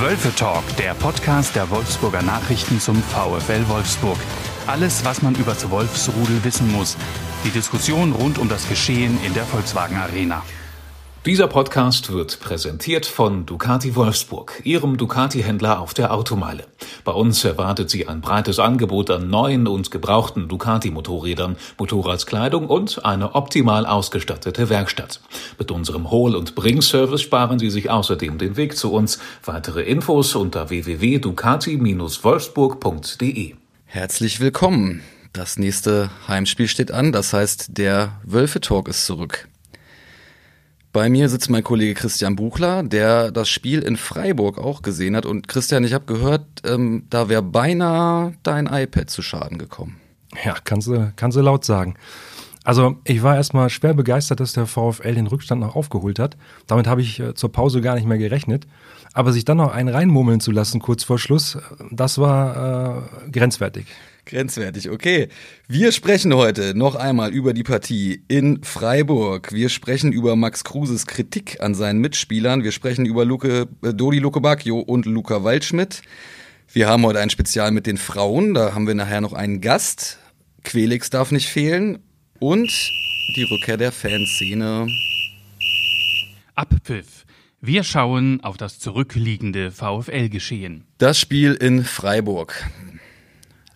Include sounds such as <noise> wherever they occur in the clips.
Wölfe Talk, der Podcast der Wolfsburger Nachrichten zum VfL Wolfsburg. Alles, was man über das Wolfsrudel wissen muss. Die Diskussion rund um das Geschehen in der Volkswagen Arena. Dieser Podcast wird präsentiert von Ducati Wolfsburg, Ihrem Ducati-Händler auf der Automeile. Bei uns erwartet Sie ein breites Angebot an neuen und gebrauchten Ducati-Motorrädern, Motorradskleidung und eine optimal ausgestattete Werkstatt. Mit unserem Hol- und Bring-Service sparen Sie sich außerdem den Weg zu uns. Weitere Infos unter www.ducati-wolfsburg.de. Herzlich willkommen. Das nächste Heimspiel steht an, das heißt, der Wölfe-Talk ist zurück. Bei mir sitzt mein Kollege Christian Buchler, der das Spiel in Freiburg auch gesehen hat. Und Christian, ich habe gehört, ähm, da wäre beinahe dein iPad zu Schaden gekommen. Ja, kannst du, kannst du laut sagen. Also ich war erstmal schwer begeistert, dass der VfL den Rückstand noch aufgeholt hat. Damit habe ich äh, zur Pause gar nicht mehr gerechnet. Aber sich dann noch einen reinmurmeln zu lassen kurz vor Schluss, das war äh, grenzwertig. Grenzwertig, okay. Wir sprechen heute noch einmal über die Partie in Freiburg. Wir sprechen über Max Kruses Kritik an seinen Mitspielern. Wir sprechen über Luke, äh, Dodi Luke Bacchio und Luca Waldschmidt. Wir haben heute ein Spezial mit den Frauen. Da haben wir nachher noch einen Gast. Quelix darf nicht fehlen. Und die Rückkehr der Fanszene. Abpfiff. Wir schauen auf das zurückliegende VfL-Geschehen. Das Spiel in Freiburg.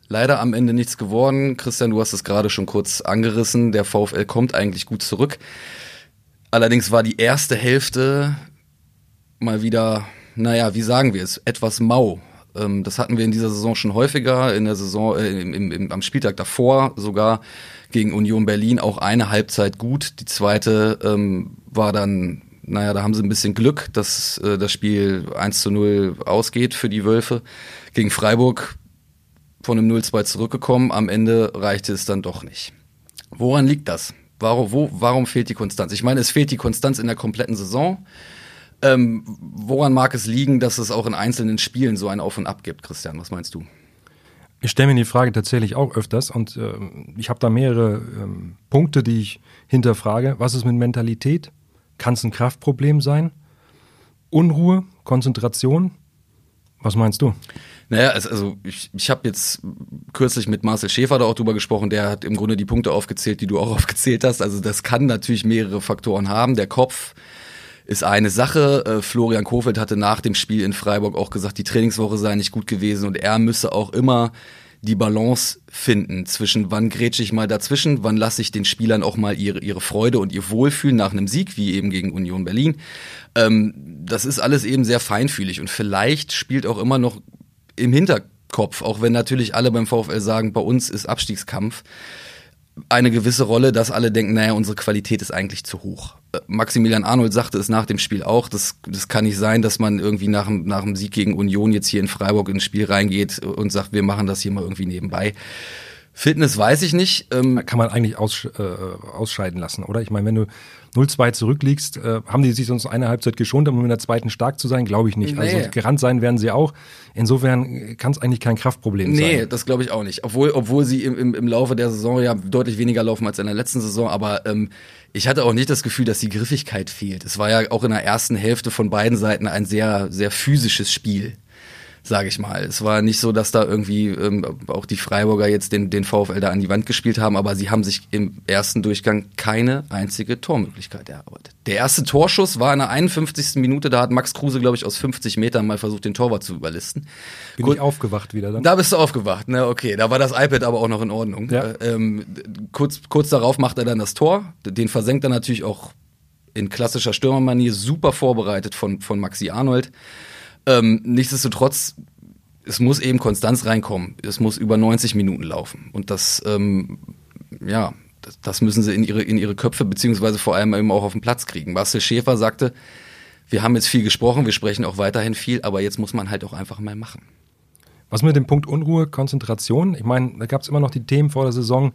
Leider am Ende nichts geworden. Christian, du hast es gerade schon kurz angerissen. Der VfL kommt eigentlich gut zurück. Allerdings war die erste Hälfte mal wieder, naja, wie sagen wir es, etwas mau. Ähm, das hatten wir in dieser Saison schon häufiger, in der Saison, äh, im, im, im, am Spieltag davor sogar gegen Union Berlin auch eine Halbzeit gut. Die zweite ähm, war dann, naja, da haben sie ein bisschen Glück, dass äh, das Spiel 1 zu 0 ausgeht für die Wölfe. Gegen Freiburg von einem 0-2 zurückgekommen. Am Ende reichte es dann doch nicht. Woran liegt das? Warum, wo, warum fehlt die Konstanz? Ich meine, es fehlt die Konstanz in der kompletten Saison. Ähm, woran mag es liegen, dass es auch in einzelnen Spielen so ein Auf und Ab gibt, Christian? Was meinst du? Ich stelle mir die Frage tatsächlich auch öfters und äh, ich habe da mehrere ähm, Punkte, die ich hinterfrage. Was ist mit Mentalität? Kann es ein Kraftproblem sein? Unruhe, Konzentration? Was meinst du? Naja, also ich, ich habe jetzt kürzlich mit Marcel Schäfer da auch drüber gesprochen, der hat im Grunde die Punkte aufgezählt, die du auch <laughs> aufgezählt hast. Also das kann natürlich mehrere Faktoren haben. Der Kopf ist eine Sache. Äh, Florian Kofeld hatte nach dem Spiel in Freiburg auch gesagt, die Trainingswoche sei nicht gut gewesen und er müsse auch immer die Balance finden zwischen wann grätsche ich mal dazwischen, wann lasse ich den Spielern auch mal ihre, ihre Freude und ihr Wohlfühlen nach einem Sieg, wie eben gegen Union Berlin. Ähm, das ist alles eben sehr feinfühlig und vielleicht spielt auch immer noch im Hinterkopf, auch wenn natürlich alle beim VfL sagen, bei uns ist Abstiegskampf, eine gewisse Rolle, dass alle denken, naja, unsere Qualität ist eigentlich zu hoch. Äh, Maximilian Arnold sagte es nach dem Spiel auch, das, das kann nicht sein, dass man irgendwie nach, nach dem Sieg gegen Union jetzt hier in Freiburg ins Spiel reingeht und sagt, wir machen das hier mal irgendwie nebenbei. Fitness weiß ich nicht. Ähm kann man eigentlich aus, äh, ausscheiden lassen, oder? Ich meine, wenn du 0-2 zurückliegst, äh, haben die sich sonst eine Halbzeit geschont, um in der zweiten stark zu sein? Glaube ich nicht. Nee. Also gerannt sein werden sie auch. Insofern kann es eigentlich kein Kraftproblem nee, sein. Nee, das glaube ich auch nicht. Obwohl, obwohl sie im, im, im Laufe der Saison ja deutlich weniger laufen als in der letzten Saison. Aber ähm, ich hatte auch nicht das Gefühl, dass die Griffigkeit fehlt. Es war ja auch in der ersten Hälfte von beiden Seiten ein sehr, sehr physisches Spiel sage ich mal. Es war nicht so, dass da irgendwie ähm, auch die Freiburger jetzt den, den VfL da an die Wand gespielt haben, aber sie haben sich im ersten Durchgang keine einzige Tormöglichkeit erarbeitet. Der erste Torschuss war in der 51. Minute, da hat Max Kruse, glaube ich, aus 50 Metern mal versucht, den Torwart zu überlisten. Bin Gut, ich aufgewacht wieder dann? Da bist du aufgewacht, ne, okay. Da war das iPad aber auch noch in Ordnung. Ja. Ähm, kurz, kurz darauf macht er dann das Tor. Den versenkt er natürlich auch in klassischer Stürmermanier super vorbereitet von, von Maxi Arnold. Ähm, nichtsdestotrotz, es muss eben Konstanz reinkommen. Es muss über 90 Minuten laufen. Und das, ähm, ja, das, das, müssen sie in ihre, in ihre Köpfe beziehungsweise vor allem eben auch auf den Platz kriegen. Marcel Schäfer sagte, wir haben jetzt viel gesprochen, wir sprechen auch weiterhin viel, aber jetzt muss man halt auch einfach mal machen. Was mit dem Punkt Unruhe, Konzentration? Ich meine, da gab es immer noch die Themen vor der Saison.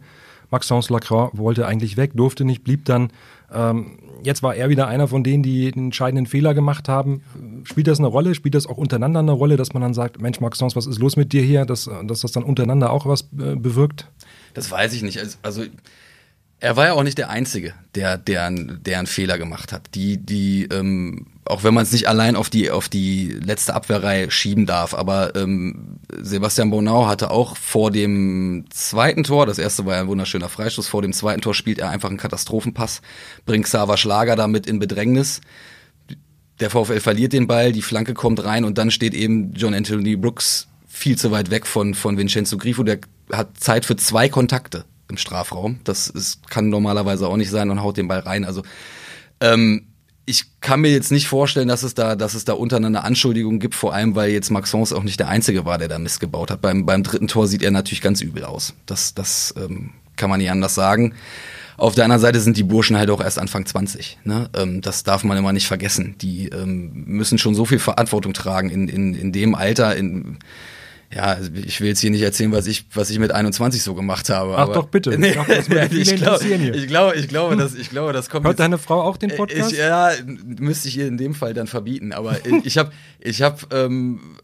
Maxence Lacroix wollte eigentlich weg, durfte nicht, blieb dann. Ähm, jetzt war er wieder einer von denen, die den entscheidenden Fehler gemacht haben. Spielt das eine Rolle? Spielt das auch untereinander eine Rolle, dass man dann sagt, Mensch, Maxence, was ist los mit dir hier? Dass, dass das dann untereinander auch was äh, bewirkt? Das weiß ich nicht. Also, also Er war ja auch nicht der Einzige, der, der, der einen Fehler gemacht hat. Die, die, ähm, auch wenn man es nicht allein auf die, auf die letzte Abwehrreihe schieben darf, aber ähm, Sebastian Bonau hatte auch vor dem zweiten Tor, das erste war ja ein wunderschöner Freistoß, vor dem zweiten Tor spielt er einfach einen Katastrophenpass, bringt Xaver Schlager damit in Bedrängnis. Der VfL verliert den Ball, die Flanke kommt rein und dann steht eben John Anthony Brooks viel zu weit weg von, von Vincenzo Grifo, der hat Zeit für zwei Kontakte im Strafraum. Das ist, kann normalerweise auch nicht sein und haut den Ball rein. Also ähm, ich kann mir jetzt nicht vorstellen, dass es da, dass es da untereinander Anschuldigungen gibt, vor allem weil jetzt Maxence auch nicht der Einzige war, der da Mist gebaut hat. Beim, beim dritten Tor sieht er natürlich ganz übel aus. Das, das ähm, kann man nicht anders sagen. Auf der anderen Seite sind die Burschen halt auch erst Anfang 20. Ne? Ähm, das darf man immer nicht vergessen. Die ähm, müssen schon so viel Verantwortung tragen in, in, in dem Alter, in, ja, also ich will jetzt hier nicht erzählen, was ich, was ich mit 21 so gemacht habe. Ach doch, bitte. Nee, Doch, das würde <laughs> ich, hier. ich, glaube, ich, glaube, das, ich glaube, das kommt Hört jetzt, deine Frau auch den Podcast? ich, ja, müsste ich ihr in dem Fall dann verbieten. Aber ich habe ich hab, ähm,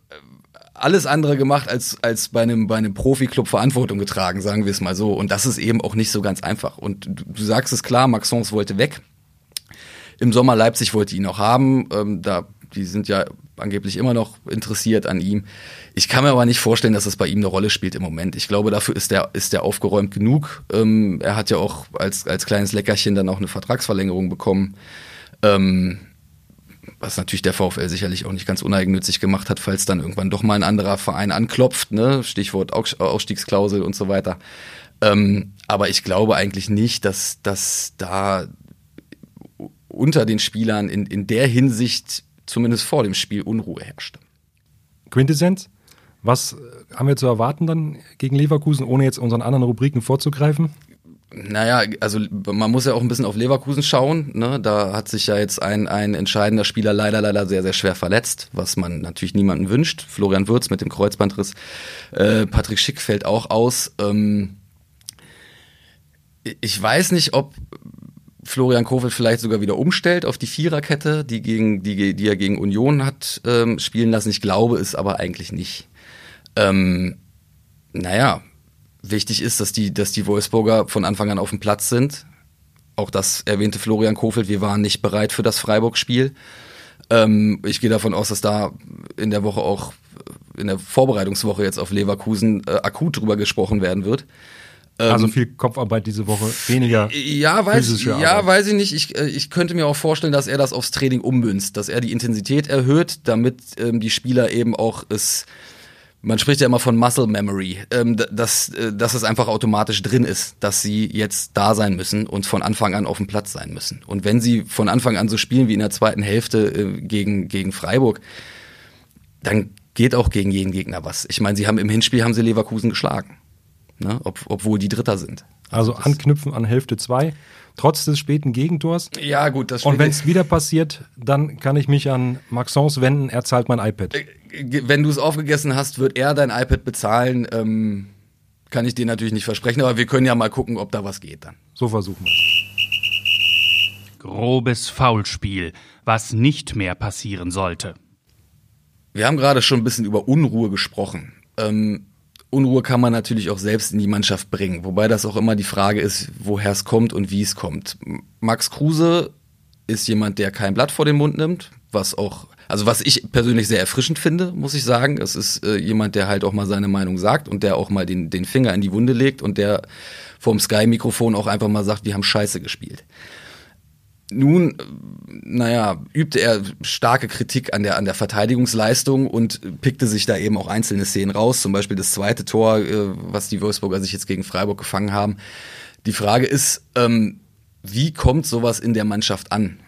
alles andere gemacht, als, als bei einem, bei einem Profi-Club Verantwortung getragen, sagen wir es mal so. Und das ist eben auch nicht so ganz einfach. Und du, du sagst es klar, Maxence wollte weg. Im Sommer Leipzig wollte ihn noch haben. Ähm, da, die sind ja angeblich immer noch interessiert an ihm. Ich kann mir aber nicht vorstellen, dass das bei ihm eine Rolle spielt im Moment. Ich glaube, dafür ist der, ist der aufgeräumt genug. Ähm, er hat ja auch als, als kleines Leckerchen dann auch eine Vertragsverlängerung bekommen. Ähm, was natürlich der VfL sicherlich auch nicht ganz uneigennützig gemacht hat, falls dann irgendwann doch mal ein anderer Verein anklopft, ne? Stichwort Ausstiegsklausel und so weiter. Ähm, aber ich glaube eigentlich nicht, dass, dass da unter den Spielern in, in der Hinsicht zumindest vor dem Spiel Unruhe herrschte. Quintessenz? Was äh, haben wir zu erwarten dann gegen Leverkusen, ohne jetzt unseren anderen Rubriken vorzugreifen? Naja, also man muss ja auch ein bisschen auf Leverkusen schauen. Ne? Da hat sich ja jetzt ein, ein entscheidender Spieler leider, leider sehr, sehr schwer verletzt, was man natürlich niemandem wünscht. Florian Würz mit dem Kreuzbandriss. Äh, Patrick Schick fällt auch aus. Ähm, ich weiß nicht, ob Florian Kofeld vielleicht sogar wieder umstellt auf die Viererkette, die, gegen, die, die er gegen Union hat ähm, spielen lassen. Ich glaube es aber eigentlich nicht. Ähm, naja, wichtig ist, dass die, dass die Wolfsburger von Anfang an auf dem Platz sind. Auch das erwähnte Florian Kofeld, wir waren nicht bereit für das Freiburg-Spiel. Ähm, ich gehe davon aus, dass da in der Woche auch, in der Vorbereitungswoche jetzt auf Leverkusen äh, akut drüber gesprochen werden wird. Also viel Kopfarbeit diese Woche, weniger. Ja, weiß, ja, Arbeit. weiß ich nicht. Ich, äh, ich könnte mir auch vorstellen, dass er das aufs Training ummünzt, dass er die Intensität erhöht, damit ähm, die Spieler eben auch es. Man spricht ja immer von Muscle Memory, ähm, dass, äh, dass es einfach automatisch drin ist, dass sie jetzt da sein müssen und von Anfang an auf dem Platz sein müssen. Und wenn sie von Anfang an so spielen wie in der zweiten Hälfte äh, gegen, gegen Freiburg, dann geht auch gegen jeden Gegner was. Ich meine, sie haben im Hinspiel haben sie Leverkusen geschlagen, ne? Ob, obwohl die Dritter sind. Also das- anknüpfen an Hälfte 2, trotz des späten Gegentors. Ja, gut, das Und wenn es wieder passiert, dann kann ich mich an Maxence wenden, er zahlt mein iPad. wenn du es aufgegessen hast, wird er dein iPad bezahlen. Ähm, kann ich dir natürlich nicht versprechen, aber wir können ja mal gucken, ob da was geht dann. So versuchen wir Grobes Foulspiel, was nicht mehr passieren sollte. Wir haben gerade schon ein bisschen über Unruhe gesprochen. Ähm, Unruhe kann man natürlich auch selbst in die Mannschaft bringen, wobei das auch immer die Frage ist, woher es kommt und wie es kommt. Max Kruse ist jemand, der kein Blatt vor den Mund nimmt, was auch, also was ich persönlich sehr erfrischend finde, muss ich sagen. Es ist äh, jemand, der halt auch mal seine Meinung sagt und der auch mal den, den Finger in die Wunde legt und der vorm Sky-Mikrofon auch einfach mal sagt, wir haben Scheiße gespielt. Nun, naja, übte er starke Kritik an der, an der Verteidigungsleistung und pickte sich da eben auch einzelne Szenen raus, zum Beispiel das zweite Tor, äh, was die Wolfsburger sich jetzt gegen Freiburg gefangen haben. Die Frage ist, ähm, wie kommt sowas in der Mannschaft an,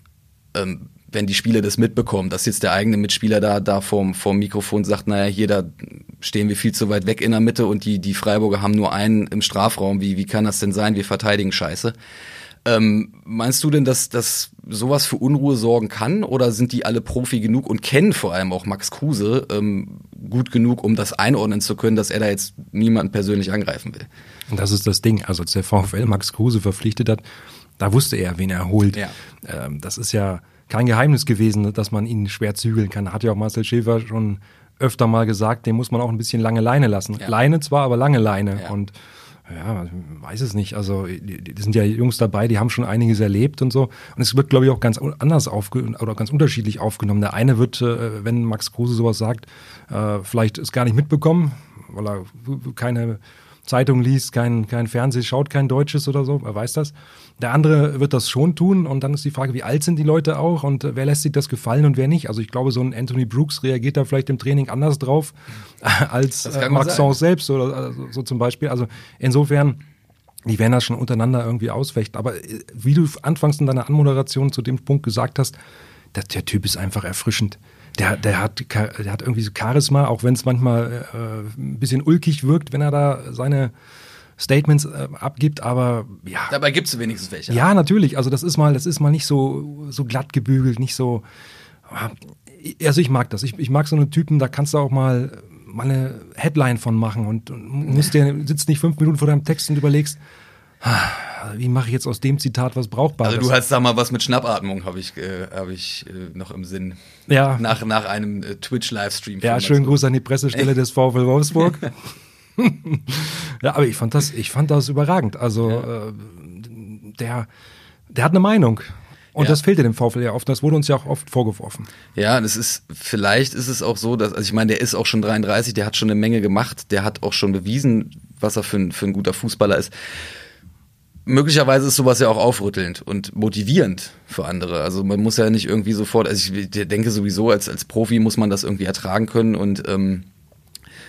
ähm, wenn die Spieler das mitbekommen, dass jetzt der eigene Mitspieler da, da vorm, vorm Mikrofon sagt, naja, hier, da stehen wir viel zu weit weg in der Mitte und die, die Freiburger haben nur einen im Strafraum. Wie, wie kann das denn sein? Wir verteidigen scheiße. Ähm, meinst du denn, dass, dass sowas für Unruhe sorgen kann oder sind die alle Profi genug und kennen vor allem auch Max Kruse ähm, gut genug, um das einordnen zu können, dass er da jetzt niemanden persönlich angreifen will? Und das ist das Ding. Also als der VfL Max Kruse verpflichtet hat, da wusste er, wen er holt. Ja. Ähm, das ist ja kein Geheimnis gewesen, dass man ihn schwer zügeln kann. Hat ja auch Marcel Schäfer schon öfter mal gesagt, den muss man auch ein bisschen lange Leine lassen. Ja. Leine zwar, aber lange Leine. Ja. Und ja, weiß es nicht. Also, die, sind ja Jungs dabei, die haben schon einiges erlebt und so. Und es wird, glaube ich, auch ganz anders aufge oder ganz unterschiedlich aufgenommen. Der eine wird, äh, wenn Max Kruse sowas sagt, äh, vielleicht es gar nicht mitbekommen, weil er keine Zeitung liest, kein, kein Fernsehen schaut, kein Deutsches oder so, er weiß das. Der andere wird das schon tun und dann ist die Frage, wie alt sind die Leute auch und wer lässt sich das gefallen und wer nicht. Also ich glaube, so ein Anthony Brooks reagiert da vielleicht im Training anders drauf <laughs> als äh, Maxence selbst oder also, so zum Beispiel. Also insofern, die werden das schon untereinander irgendwie ausfechten. Aber äh, wie du anfangs in deiner Anmoderation zu dem Punkt gesagt hast, der, der Typ ist einfach erfrischend der, der, hat, der hat irgendwie so Charisma, auch wenn es manchmal äh, ein bisschen ulkig wirkt, wenn er da seine Statements äh, abgibt, aber ja. Dabei gibt es wenigstens welche. Ja, natürlich. Also das ist mal, das ist mal nicht so, so glatt gebügelt, nicht so. Also ich mag das. Ich, ich mag so einen Typen, da kannst du auch mal, mal eine Headline von machen und, und musst dir, sitzt nicht fünf Minuten vor deinem Text und überlegst, wie mache ich jetzt aus dem Zitat was Brauchbares? Also du hast, sag mal, was mit Schnappatmung habe ich, äh, hab ich äh, noch im Sinn. Ja. Nach, nach einem äh, Twitch-Livestream. Ja, schönen Gruß an die Pressestelle des VfL Wolfsburg. <laughs> <laughs> ja, aber ich fand das, ich fand das überragend. Also ja. äh, der, der hat eine Meinung. Und ja. das fehlte dem VfL ja oft. Das wurde uns ja auch oft vorgeworfen. Ja, das ist, vielleicht ist es auch so, dass, also ich meine, der ist auch schon 33, der hat schon eine Menge gemacht, der hat auch schon bewiesen, was er für ein, für ein guter Fußballer ist möglicherweise ist sowas ja auch aufrüttelnd und motivierend für andere. Also man muss ja nicht irgendwie sofort, also ich denke sowieso, als, als Profi muss man das irgendwie ertragen können und ähm,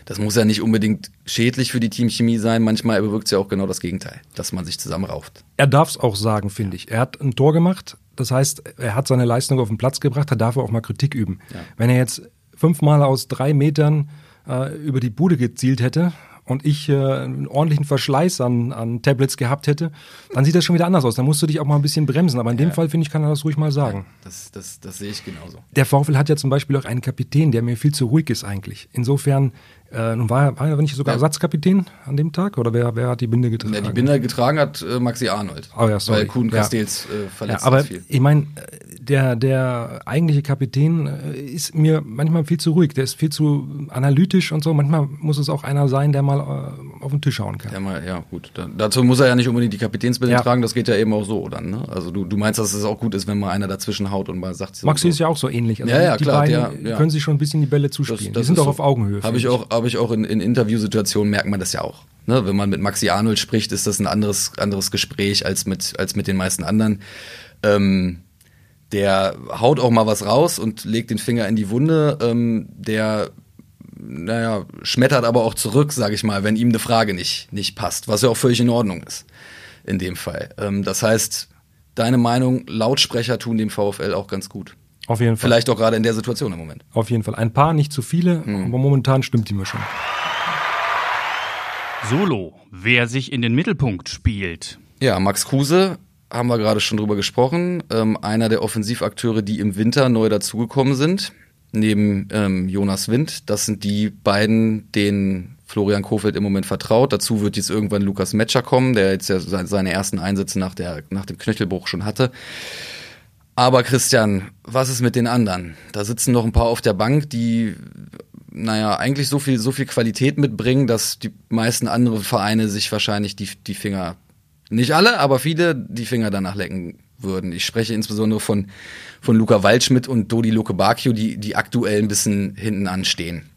das muss ja nicht unbedingt schädlich für die Teamchemie sein. Manchmal bewirkt es ja auch genau das Gegenteil, dass man sich zusammenrauft. Er darf es auch sagen, finde ich. Er hat ein Tor gemacht, das heißt, er hat seine Leistung auf den Platz gebracht, da darf er auch mal Kritik üben. Ja. Wenn er jetzt fünfmal aus drei Metern äh, über die Bude gezielt hätte, und ich äh, einen ordentlichen Verschleiß an, an Tablets gehabt hätte, dann sieht das schon wieder anders aus. Dann musst du dich auch mal ein bisschen bremsen. Aber in dem ja. Fall, finde ich, kann er das ruhig mal sagen. Das, das, das sehe ich genauso. Der VfL hat ja zum Beispiel auch einen Kapitän, der mir viel zu ruhig ist eigentlich. Insofern äh, nun war, war er nicht sogar Ersatzkapitän an dem Tag oder wer, wer hat die Binde getragen? Ja, die Binde getragen hat äh, Maxi Arnold. Oh ja, sorry. Weil Kuhn Castells ja. äh, verletzt ja, aber viel. Ich meine, der, der eigentliche Kapitän äh, ist mir manchmal viel zu ruhig. Der ist viel zu analytisch und so. Manchmal muss es auch einer sein, der mal äh, auf den Tisch hauen kann. Der mal, ja, gut. Dann, dazu muss er ja nicht unbedingt die Kapitänsbinde ja. tragen. Das geht ja eben auch so dann. Ne? Also du, du meinst, dass es auch gut ist, wenn mal einer dazwischen haut und mal sagt. Maxi so. ist ja auch so ähnlich. Also ja, ja, die klar. Beiden ja, können sich schon ein bisschen die Bälle zuspielen. Das, das die sind auch so. auf Augenhöhe. Habe ich auch, habe ich auch in, in Interviews Interviewsituationen merkt man das ja auch. Ne? Wenn man mit Maxi Arnold spricht, ist das ein anderes, anderes Gespräch als mit, als mit den meisten anderen. Ähm, der haut auch mal was raus und legt den Finger in die Wunde. Ähm, der, naja, schmettert aber auch zurück, sage ich mal, wenn ihm eine Frage nicht, nicht passt, was ja auch völlig in Ordnung ist in dem Fall. Ähm, das heißt, deine Meinung, Lautsprecher tun dem VfL auch ganz gut. Auf jeden Fall. Vielleicht auch gerade in der Situation im Moment. Auf jeden Fall. Ein paar, nicht zu viele, hm. aber momentan stimmt die Mischung. Solo, wer sich in den Mittelpunkt spielt. Ja, Max Kruse haben wir gerade schon drüber gesprochen. Ähm, einer der Offensivakteure, die im Winter neu dazugekommen sind, neben ähm, Jonas Wind. Das sind die beiden, denen Florian Kofeld im Moment vertraut. Dazu wird jetzt irgendwann Lukas Metscher kommen, der jetzt ja seine ersten Einsätze nach, der, nach dem Knöchelbruch schon hatte. Aber Christian, was ist mit den anderen? Da sitzen noch ein paar auf der Bank, die naja, eigentlich so viel, so viel Qualität mitbringen, dass die meisten andere Vereine sich wahrscheinlich die, die Finger, nicht alle, aber viele, die Finger danach lecken würden. Ich spreche insbesondere von, von Luca Waldschmidt und Dodi Luke Bacchio, die, die aktuell ein bisschen hinten anstehen.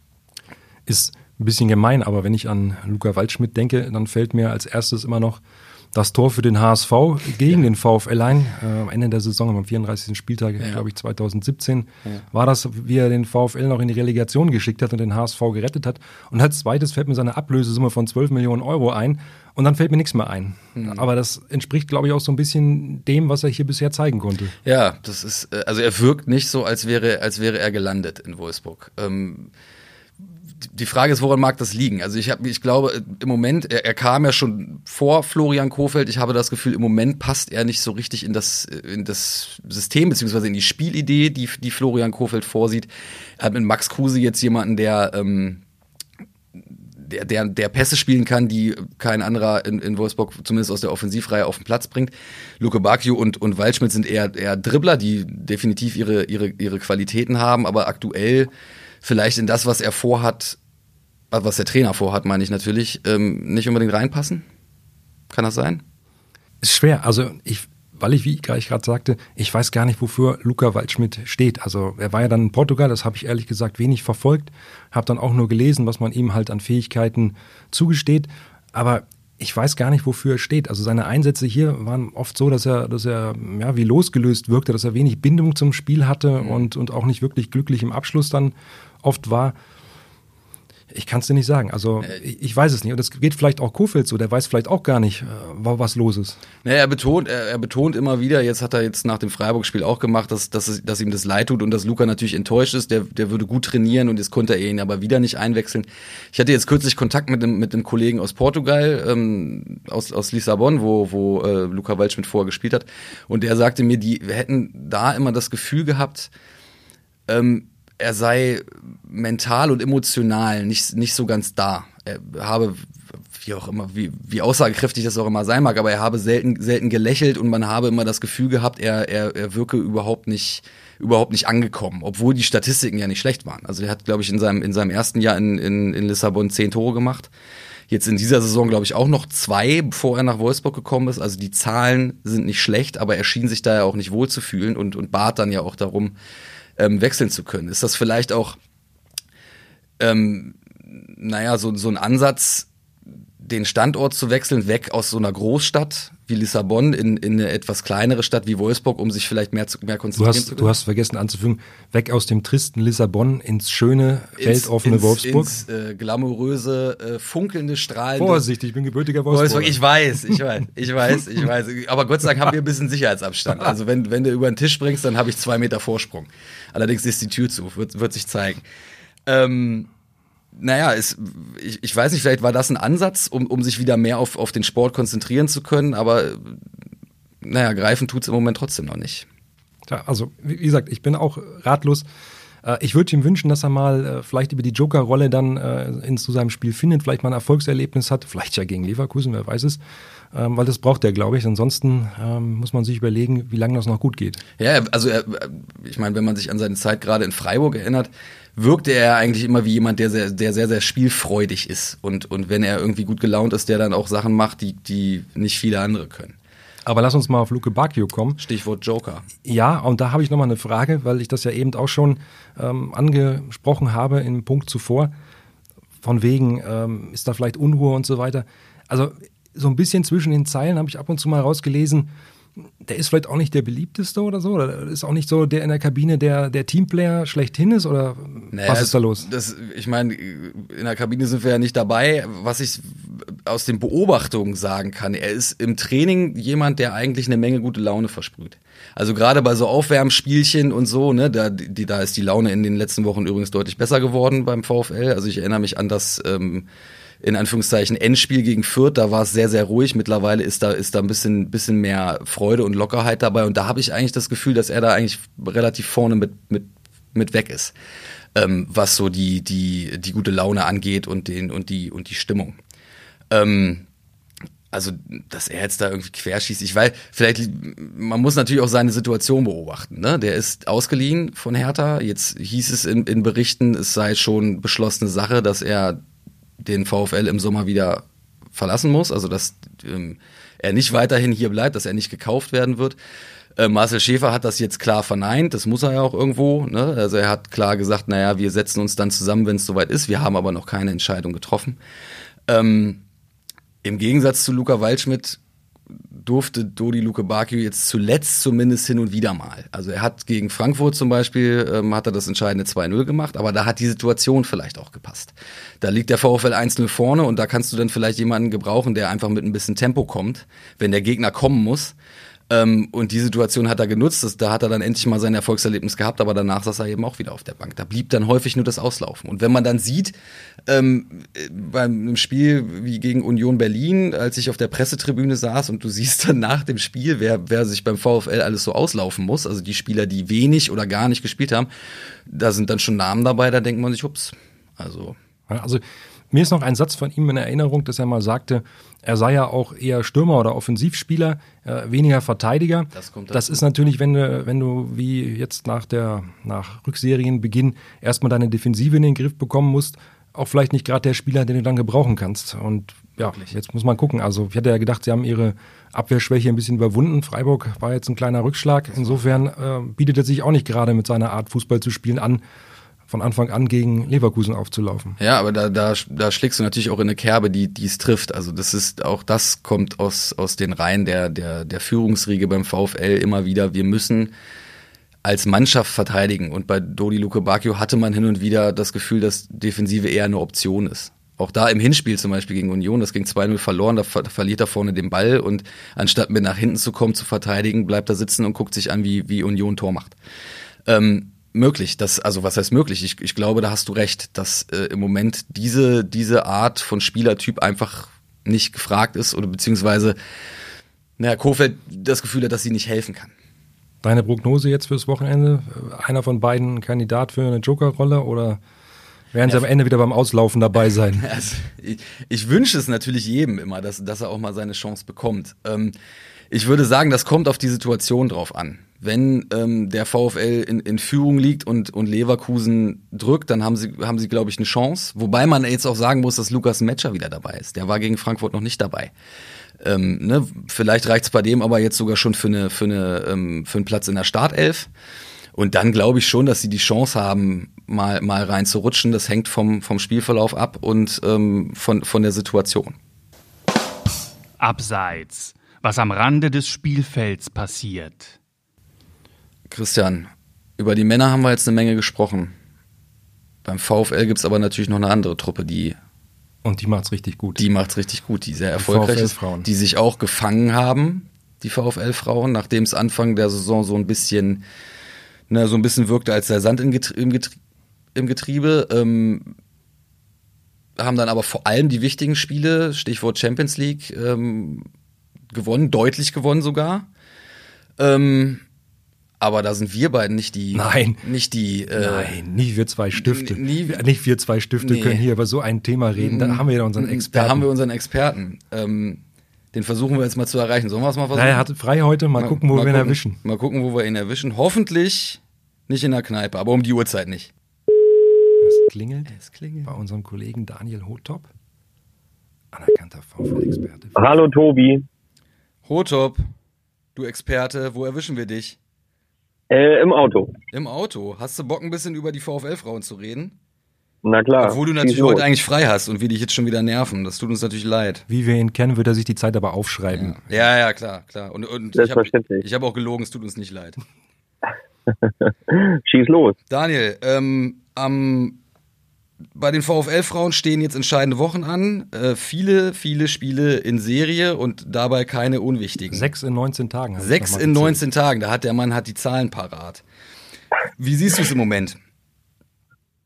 Ist ein bisschen gemein, aber wenn ich an Luca Waldschmidt denke, dann fällt mir als erstes immer noch das Tor für den HSV gegen ja. den VfL ein. Äh, am Ende der Saison, am 34. Spieltag, ja. glaube ich, 2017, ja. war das, wie er den VfL noch in die Relegation geschickt hat und den HSV gerettet hat. Und als zweites fällt mir seine Ablösesumme von 12 Millionen Euro ein. Und dann fällt mir nichts mehr ein. Mhm. Aber das entspricht, glaube ich, auch so ein bisschen dem, was er hier bisher zeigen konnte. Ja, das ist, äh, also er wirkt nicht so, als wäre, als wäre er gelandet in Wolfsburg. Ähm, die Frage ist, woran mag das liegen? Also ich habe, ich glaube, im Moment, er, er, kam ja schon vor Florian Kofeld. Ich habe das Gefühl, im Moment passt er nicht so richtig in das, in das System beziehungsweise in die Spielidee, die, die Florian Kofeld vorsieht. Er hat mit Max Kruse jetzt jemanden, der ähm, der, der, der Pässe spielen kann, die kein anderer in, in Wolfsburg zumindest aus der Offensivreihe auf den Platz bringt. Luke Bakio und, und Waldschmidt sind eher, eher Dribbler, die definitiv ihre, ihre, ihre Qualitäten haben, aber aktuell vielleicht in das, was er vorhat, was der Trainer vorhat, meine ich natürlich, ähm, nicht unbedingt reinpassen? Kann das sein? Ist schwer. Also ich, weil ich, wie ich gerade sagte, ich weiß gar nicht, wofür Luca Waldschmidt steht. Also er war ja dann in Portugal, das habe ich ehrlich gesagt wenig verfolgt, habe dann auch nur gelesen, was man ihm halt an Fähigkeiten zugesteht. Aber ich weiß gar nicht, wofür er steht. Also seine Einsätze hier waren oft so, dass er, dass er ja, wie losgelöst wirkte, dass er wenig Bindung zum Spiel hatte mhm. und, und auch nicht wirklich glücklich im Abschluss dann oft war. Ich kann es dir nicht sagen. Also äh, ich, ich, weiß es nicht. Und es geht vielleicht auch Kofeld so, der weiß vielleicht auch gar nicht, äh, was los ist. Naja, er betont, er, er, betont immer wieder, jetzt hat er jetzt nach dem Freiburg-Spiel auch gemacht, dass, dass, dass ihm das leid tut und dass Luca natürlich enttäuscht ist. Der, der würde gut trainieren und jetzt konnte er ihn aber wieder nicht einwechseln. Ich hatte jetzt kürzlich Kontakt mit einem, mit einem Kollegen aus Portugal, ähm, aus, aus Lissabon, wo, wo äh, Luca Waldschmidt vorher gespielt hat. Und der sagte mir, die hätten da immer das Gefühl gehabt, ähm, er sei mental und emotional nicht, nicht so ganz da. Er habe, wie auch immer, wie, wie aussagekräftig das auch immer sein mag, aber er habe selten, selten gelächelt und man habe immer das Gefühl gehabt, er, er, er wirke überhaupt nicht, überhaupt nicht angekommen, obwohl die Statistiken ja nicht schlecht waren. Also er hat, glaube ich, in seinem, in seinem ersten Jahr in, in, in Lissabon zehn Tore gemacht. Jetzt in dieser Saison, glaube ich, auch noch zwei, bevor er nach Wolfsburg gekommen ist. Also die Zahlen sind nicht schlecht, aber er schien sich da ja auch nicht wohl zu fühlen und, und bat dann ja auch darum, ähm, wechseln zu können. Ist das vielleicht auch, ähm, naja, so, so ein Ansatz, den Standort zu wechseln, weg aus so einer Großstadt wie Lissabon in, in eine etwas kleinere Stadt wie Wolfsburg, um sich vielleicht mehr, zu, mehr konzentrieren du hast, zu können? Du hast vergessen anzufügen, weg aus dem tristen Lissabon ins schöne, weltoffene Wolfsburg. Ins äh, glamouröse, äh, funkelnde, strahlende... Vorsicht, ich bin gebürtiger Wolfsburg. Wolfsburg. Ich weiß, ich weiß, ich weiß, ich weiß. Aber Gott sei Dank haben wir ein bisschen Sicherheitsabstand. Also wenn, wenn du über den Tisch springst, dann habe ich zwei Meter Vorsprung. Allerdings ist die Tür zu, wird, wird sich zeigen. Ähm, naja, es, ich, ich weiß nicht, vielleicht war das ein Ansatz, um, um sich wieder mehr auf, auf den Sport konzentrieren zu können, aber naja, greifen tut es im Moment trotzdem noch nicht. Ja, also wie gesagt, ich bin auch ratlos. Äh, ich würde ihm wünschen, dass er mal äh, vielleicht über die Joker-Rolle dann äh, in zu seinem Spiel findet, vielleicht mal ein Erfolgserlebnis hat, vielleicht ja gegen Leverkusen, wer weiß es. Ähm, weil das braucht er, glaube ich. Ansonsten ähm, muss man sich überlegen, wie lange das noch gut geht. Ja, also er, ich meine, wenn man sich an seine Zeit gerade in Freiburg erinnert, wirkte er eigentlich immer wie jemand, der sehr, der sehr, sehr spielfreudig ist. Und, und wenn er irgendwie gut gelaunt ist, der dann auch Sachen macht, die, die nicht viele andere können. Aber lass uns mal auf Luke Bacchio kommen. Stichwort Joker. Ja, und da habe ich nochmal eine Frage, weil ich das ja eben auch schon ähm, angesprochen habe im Punkt zuvor. Von wegen, ähm, ist da vielleicht Unruhe und so weiter. Also so ein bisschen zwischen den Zeilen habe ich ab und zu mal rausgelesen, der ist vielleicht auch nicht der beliebteste oder so, oder ist auch nicht so der in der Kabine, der der Teamplayer schlechthin ist, oder naja, was ist da los? Das, ich meine, in der Kabine sind wir ja nicht dabei. Was ich aus den Beobachtungen sagen kann, er ist im Training jemand, der eigentlich eine Menge gute Laune versprüht. Also gerade bei so Aufwärmspielchen und so, ne, da, die, da ist die Laune in den letzten Wochen übrigens deutlich besser geworden beim VfL. Also ich erinnere mich an das ähm, in Anführungszeichen Endspiel gegen Fürth, da war es sehr, sehr ruhig. Mittlerweile ist da, ist da ein bisschen, bisschen mehr Freude und Lockerheit dabei. Und da habe ich eigentlich das Gefühl, dass er da eigentlich relativ vorne mit, mit, mit weg ist. Ähm, was so die, die, die gute Laune angeht und den, und die, und die Stimmung. Ähm, also, dass er jetzt da irgendwie querschießt, ich weiß, vielleicht, man muss natürlich auch seine Situation beobachten, ne? Der ist ausgeliehen von Hertha. Jetzt hieß es in, in Berichten, es sei schon beschlossene Sache, dass er den VfL im Sommer wieder verlassen muss, also dass ähm, er nicht weiterhin hier bleibt, dass er nicht gekauft werden wird. Äh, Marcel Schäfer hat das jetzt klar verneint, das muss er ja auch irgendwo. Ne? Also er hat klar gesagt, naja, wir setzen uns dann zusammen, wenn es soweit ist. Wir haben aber noch keine Entscheidung getroffen. Ähm, Im Gegensatz zu Luca Waldschmidt durfte Dodi Luke Bakio jetzt zuletzt zumindest hin und wieder mal. Also er hat gegen Frankfurt zum Beispiel, ähm, hat er das entscheidende 2-0 gemacht, aber da hat die Situation vielleicht auch gepasst. Da liegt der VfL 1-0 vorne und da kannst du dann vielleicht jemanden gebrauchen, der einfach mit ein bisschen Tempo kommt, wenn der Gegner kommen muss. Ähm, und die Situation hat er genutzt. Das, da hat er dann endlich mal sein Erfolgserlebnis gehabt, aber danach saß er eben auch wieder auf der Bank. Da blieb dann häufig nur das Auslaufen. Und wenn man dann sieht, ähm, beim Spiel wie gegen Union Berlin, als ich auf der Pressetribüne saß und du siehst dann nach dem Spiel, wer, wer sich beim VfL alles so auslaufen muss, also die Spieler, die wenig oder gar nicht gespielt haben, da sind dann schon Namen dabei, da denkt man sich, ups. Also. Also mir ist noch ein Satz von ihm in Erinnerung, dass er mal sagte, er sei ja auch eher Stürmer oder Offensivspieler, äh, weniger Verteidiger. Das, kommt das ist natürlich, wenn du, wenn du wie jetzt nach der nach Rückserienbeginn erstmal deine Defensive in den Griff bekommen musst, auch vielleicht nicht gerade der Spieler, den du dann gebrauchen kannst. Und ja, jetzt muss man gucken. Also ich hatte ja gedacht, sie haben ihre Abwehrschwäche ein bisschen überwunden. Freiburg war jetzt ein kleiner Rückschlag. Insofern äh, bietet er sich auch nicht gerade mit seiner Art Fußball zu spielen an, von Anfang an gegen Leverkusen aufzulaufen. Ja, aber da, da, da schlägst du natürlich auch in eine Kerbe, die es trifft. Also das ist auch das kommt aus aus den Reihen der der der Führungsriege beim VfL immer wieder. Wir müssen als Mannschaft verteidigen und bei Dodi Luke Bacchio hatte man hin und wieder das Gefühl, dass Defensive eher eine Option ist. Auch da im Hinspiel zum Beispiel gegen Union, das ging 2-0 verloren, da, ver verliert er vorne den Ball und anstatt mit nach hinten zu kommen, zu verteidigen, bleibt er sitzen und guckt sich an, wie, wie Union Tor macht. Ähm, möglich. Das, also was heißt möglich? Ich, ich glaube, da hast du recht, dass äh, im Moment diese, diese Art von Spielertyp einfach nicht gefragt ist oder beziehungsweise naja, Kofeld das Gefühl hat, dass sie nicht helfen kann. Deine Prognose jetzt fürs Wochenende? Einer von beiden Kandidat für eine Jokerrolle oder werden sie ja, am Ende wieder beim Auslaufen dabei sein? <laughs> Also, ich, ich, wünsche es natürlich jedem immer, dass, dass er auch mal seine Chance bekommt. Ähm, ich würde sagen, das kommt auf die Situation drauf an wenn ähm, der VfL in, in Führung liegt und, und Leverkusen drückt, dann haben sie, haben sie, glaube ich, eine Chance. Wobei man jetzt auch sagen muss, dass Lukas Metscher wieder dabei ist. Der war gegen Frankfurt noch nicht dabei. Ähm, ne? Vielleicht reicht's bei dem aber jetzt sogar schon für, eine, für, eine, ähm, für einen Platz in der Startelf. Und dann glaube ich schon, dass sie die Chance haben, mal, mal reinzurutschen. Das hängt vom, vom Spielverlauf ab und ähm, von, von der Situation. Abseits. Was am Rande des Spielfelds passiert. Christian, über die Männer haben wir jetzt eine Menge gesprochen. Beim VfL gibt es aber natürlich noch eine andere Truppe, die. Und die macht's richtig gut. Die macht's richtig gut, die sehr erfolgreich ist, die sich auch gefangen haben, die VfL-Frauen, nachdem es Anfang der Saison so ein bisschen, na, so ein bisschen wirkte als der Sand im, Getrie im, Getrie im Getriebe. Ähm, haben dann aber vor allem die wichtigen Spiele, Stichwort Champions League, ähm, gewonnen, deutlich gewonnen sogar. Ähm, aber da sind wir beiden nicht die. Nein. Nicht die. Äh, Nein, nicht wir zwei Stifte. Nie, nicht wir zwei Stifte nee. können hier über so ein Thema reden. Da haben wir ja unseren Experten. Da haben wir unseren Experten. Ähm, den versuchen wir jetzt mal zu erreichen. Sollen wir es mal versuchen? Na, er hat frei heute. Mal, mal gucken, wo mal wir gucken, ihn erwischen. Mal gucken, wo wir ihn erwischen. Hoffentlich nicht in der Kneipe, aber um die Uhrzeit nicht. Es klingelt. Es klingelt. Bei unserem Kollegen Daniel Hotop. Anerkannter VfL-Experte. Hallo Tobi. Hotop, du Experte, wo erwischen wir dich? Äh, Im Auto. Im Auto. Hast du Bock, ein bisschen über die VfL-Frauen zu reden? Na klar. Obwohl du natürlich heute eigentlich frei hast und wir dich jetzt schon wieder nerven. Das tut uns natürlich leid. Wie wir ihn kennen, wird er sich die Zeit aber aufschreiben. Ja, ja, ja klar, klar. Und, und Selbstverständlich. ich habe hab auch gelogen, es tut uns nicht leid. <laughs> Schieß los. Daniel, ähm, am bei den VfL-Frauen stehen jetzt entscheidende Wochen an. Äh, viele, viele Spiele in Serie und dabei keine unwichtigen. Sechs in 19 Tagen. Sechs in 19 Tagen. Da hat der Mann hat die Zahlen parat. Wie siehst du es im Moment?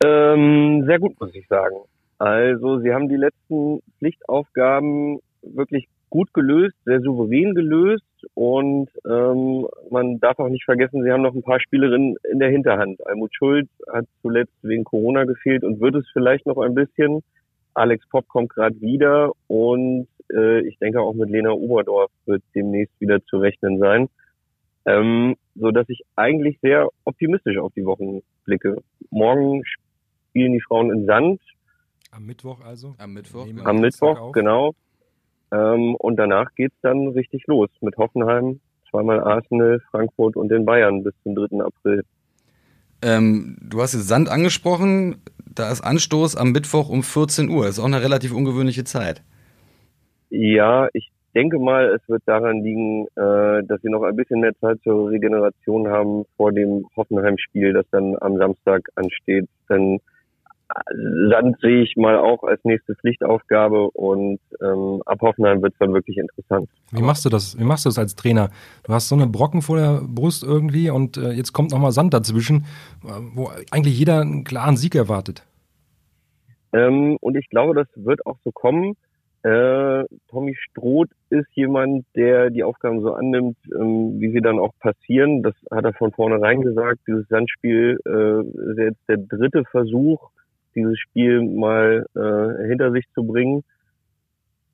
Ähm, sehr gut, muss ich sagen. Also, sie haben die letzten Pflichtaufgaben wirklich gut gelöst, sehr souverän gelöst und ähm, man darf auch nicht vergessen, sie haben noch ein paar Spielerinnen in der Hinterhand. Almut Schulz hat zuletzt wegen Corona gefehlt und wird es vielleicht noch ein bisschen. Alex Popp kommt gerade wieder und äh, ich denke auch mit Lena Oberdorf wird demnächst wieder zu rechnen sein. Ähm, so dass ich eigentlich sehr optimistisch auf die Wochen blicke. Morgen spielen die Frauen in Sand. Am Mittwoch also? Am Mittwoch. Am Mittwoch, genau. Ähm, und danach geht's dann richtig los mit Hoffenheim, zweimal Arsenal, Frankfurt und den Bayern bis zum 3. April. Ähm, du hast jetzt Sand angesprochen. Da ist Anstoß am Mittwoch um 14 Uhr. Das ist auch eine relativ ungewöhnliche Zeit. Ja, ich denke mal, es wird daran liegen, äh, dass sie noch ein bisschen mehr Zeit zur Regeneration haben vor dem Hoffenheim-Spiel, das dann am Samstag ansteht. Denn Sand sehe ich mal auch als nächste Pflichtaufgabe und ähm, ab Hoffenheim wird es dann wirklich interessant. Wie machst du das? Wie machst du das als Trainer? Du hast so eine Brocken vor der Brust irgendwie und äh, jetzt kommt nochmal Sand dazwischen, wo eigentlich jeder einen klaren Sieg erwartet. Ähm, und ich glaube, das wird auch so kommen. Äh, Tommy Stroth ist jemand, der die Aufgaben so annimmt, ähm, wie sie dann auch passieren. Das hat er von vornherein gesagt. Dieses Sandspiel äh, ist jetzt der dritte Versuch, dieses Spiel mal äh, hinter sich zu bringen.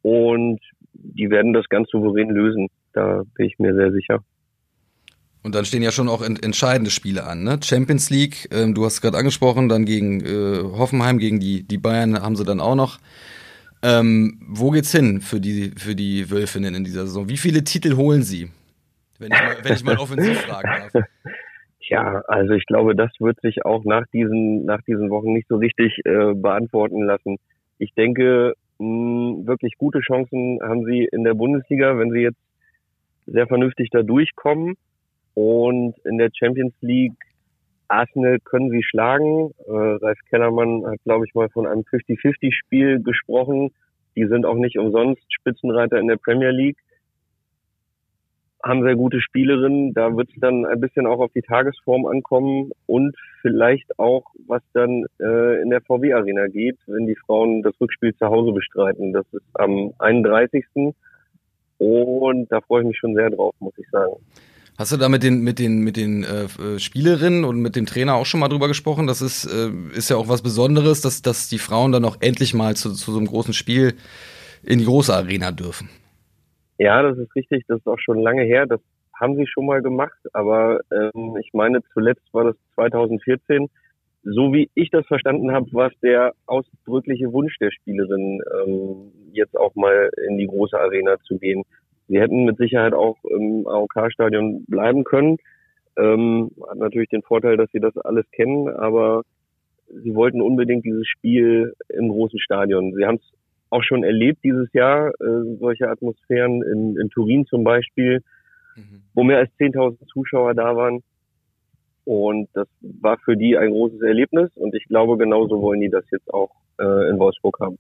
Und die werden das ganz souverän lösen. Da bin ich mir sehr sicher. Und dann stehen ja schon auch entscheidende Spiele an. Ne? Champions League, ähm, du hast es gerade angesprochen, dann gegen äh, Hoffenheim, gegen die, die Bayern haben sie dann auch noch. Ähm, wo geht's hin für die, für die Wölfinnen in dieser Saison? Wie viele Titel holen sie? Wenn ich mal, wenn ich mal offensiv fragen darf. <laughs> Ja, also ich glaube, das wird sich auch nach diesen, nach diesen Wochen nicht so richtig äh, beantworten lassen. Ich denke, mh, wirklich gute Chancen haben sie in der Bundesliga, wenn sie jetzt sehr vernünftig da durchkommen. Und in der Champions League Arsenal können sie schlagen. Äh, Ralf Kellermann hat, glaube ich, mal von einem 50-50-Spiel gesprochen. Die sind auch nicht umsonst Spitzenreiter in der Premier League. Haben sehr gute Spielerinnen. Da wird es dann ein bisschen auch auf die Tagesform ankommen und vielleicht auch, was dann äh, in der VW-Arena geht, wenn die Frauen das Rückspiel zu Hause bestreiten. Das ist am 31. Und da freue ich mich schon sehr drauf, muss ich sagen. Hast du da mit den mit den mit den äh, äh, Spielerinnen und mit dem Trainer auch schon mal drüber gesprochen? Das ist äh, ist ja auch was Besonderes, dass dass die Frauen dann auch endlich mal zu, zu so einem großen Spiel in die große Arena dürfen. Ja, das ist richtig. Das ist auch schon lange her. Das haben sie schon mal gemacht, aber ähm, ich meine, zuletzt war das 2014. So wie ich das verstanden habe, war es der ausdrückliche Wunsch der Spielerin, ähm, jetzt auch mal in die große Arena zu gehen. Sie hätten mit Sicherheit auch im AOK-Stadion bleiben können. Ähm, hat natürlich den Vorteil, dass sie das alles kennen, aber sie wollten unbedingt dieses Spiel im großen Stadion. Sie haben es auch schon erlebt dieses Jahr, äh, solche Atmosphären in, in Turin zum Beispiel, mhm. wo mehr als 10.000 Zuschauer da waren. Und das war für die ein großes Erlebnis und ich glaube, genauso wollen die das jetzt auch äh, in Wolfsburg haben.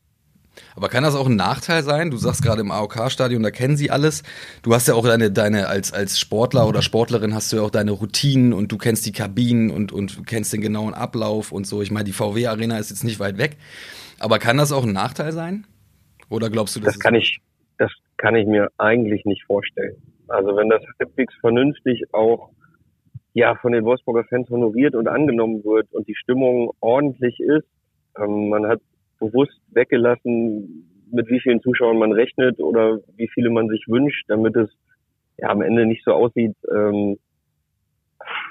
Aber kann das auch ein Nachteil sein? Du sagst gerade im AOK-Stadion, da kennen sie alles. Du hast ja auch deine, deine als, als Sportler oder Sportlerin hast du ja auch deine Routinen und du kennst die Kabinen und, und kennst den genauen Ablauf und so. Ich meine, die VW-Arena ist jetzt nicht weit weg. Aber kann das auch ein Nachteil sein? Oder glaubst du, das, das kann ich, das kann ich mir eigentlich nicht vorstellen. Also wenn das halbwegs vernünftig auch ja von den Wolfsburger Fans honoriert und angenommen wird und die Stimmung ordentlich ist, ähm, man hat bewusst weggelassen, mit wie vielen Zuschauern man rechnet oder wie viele man sich wünscht, damit es ja am Ende nicht so aussieht, ähm,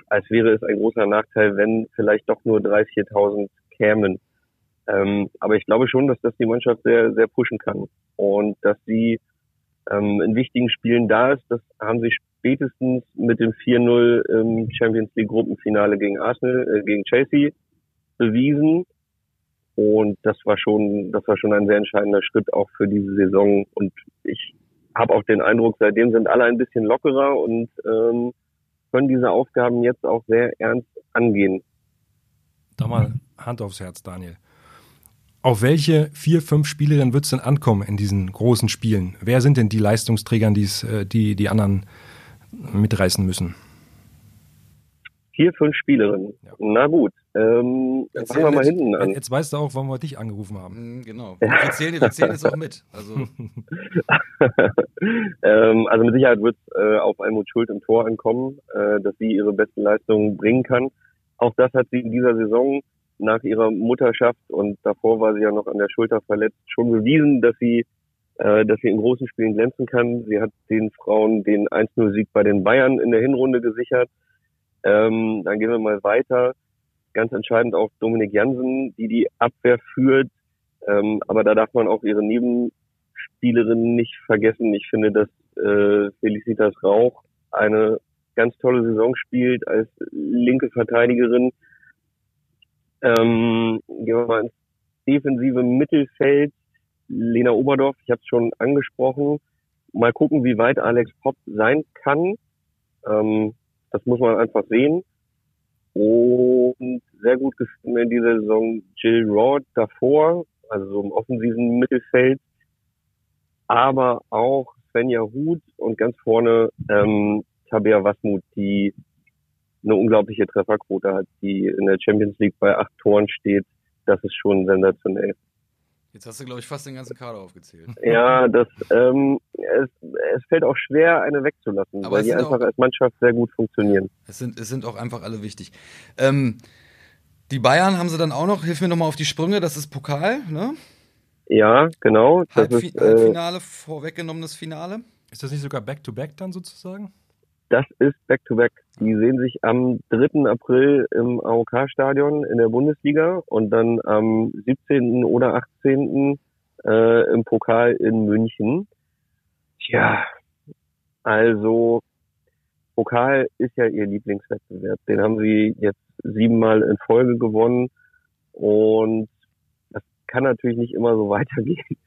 als wäre es ein großer Nachteil, wenn vielleicht doch nur 3.000, 4.000 kämen. Ähm, aber ich glaube schon, dass das die Mannschaft sehr, sehr pushen kann und dass sie ähm, in wichtigen Spielen da ist. Das haben sie spätestens mit dem 4-0 im Champions League Gruppenfinale gegen Arsenal, äh, gegen Chelsea bewiesen. Und das war schon, das war schon ein sehr entscheidender Schritt auch für diese Saison. Und ich habe auch den Eindruck, seitdem sind alle ein bisschen lockerer und ähm, können diese Aufgaben jetzt auch sehr ernst angehen. Da mal Hand aufs Herz, Daniel. Auf welche vier, fünf Spielerinnen wird es denn ankommen in diesen großen Spielen? Wer sind denn die Leistungsträger, äh, die die anderen mitreißen müssen? Vier, fünf Spielerinnen. Ja. Na gut, ähm, fangen wir mal hinten an. Jetzt weißt du auch, warum wir dich angerufen haben. Mhm, genau. <laughs> Wir zählen, wir zählen jetzt auch mit. Also, <laughs> ähm, also mit Sicherheit wird es äh, auf Almut Schuld im Tor ankommen, äh, dass sie ihre besten Leistungen bringen kann. Auch das hat sie in dieser Saison nach ihrer Mutterschaft und davor war sie ja noch an der Schulter verletzt, schon bewiesen, dass sie äh, dass sie in großen Spielen glänzen kann. Sie hat den Frauen den 1-0-Sieg bei den Bayern in der Hinrunde gesichert. Ähm, dann gehen wir mal weiter ganz entscheidend auch Dominik Jansen, die die Abwehr führt. Ähm, aber da darf man auch ihre Nebenspielerinnen nicht vergessen. Ich finde, dass äh, Felicitas Rauch eine ganz tolle Saison spielt als linke Verteidigerin. Ähm, gehen wir mal ins defensive Mittelfeld. Lena Oberdorf, ich habe es schon angesprochen. Mal gucken, wie weit Alex Popp sein kann. Ähm, das muss man einfach sehen. Und sehr gut mir in dieser Saison Jill Rod davor, also so im offensiven Mittelfeld. Aber auch Svenja Huth und ganz vorne ähm, Tabea Wasmut, die eine unglaubliche Trefferquote hat, die in der Champions League bei acht Toren steht. Das ist schon sensationell. Jetzt hast du, glaube ich, fast den ganzen Kader aufgezählt. Ja, das, ähm, es, es fällt auch schwer, eine wegzulassen, Aber weil die einfach auch, als Mannschaft sehr gut funktionieren. Es sind, es sind auch einfach alle wichtig. Ähm, die Bayern haben sie dann auch noch, hilf mir nochmal auf die Sprünge, das ist Pokal, ne? Ja, genau. Das Halbfi ist, äh, Halbfinale, vorweggenommenes Finale. Ist das nicht sogar Back-to-Back -back dann sozusagen? Das ist Back-to-Back. -back. Die sehen sich am 3. April im AOK-Stadion in der Bundesliga und dann am 17. oder 18. äh, im Pokal in München. Tja, also Pokal ist ja ihr Lieblingswettbewerb. Den haben sie jetzt siebenmal in Folge gewonnen und das kann natürlich nicht immer so <laughs> weitergehen.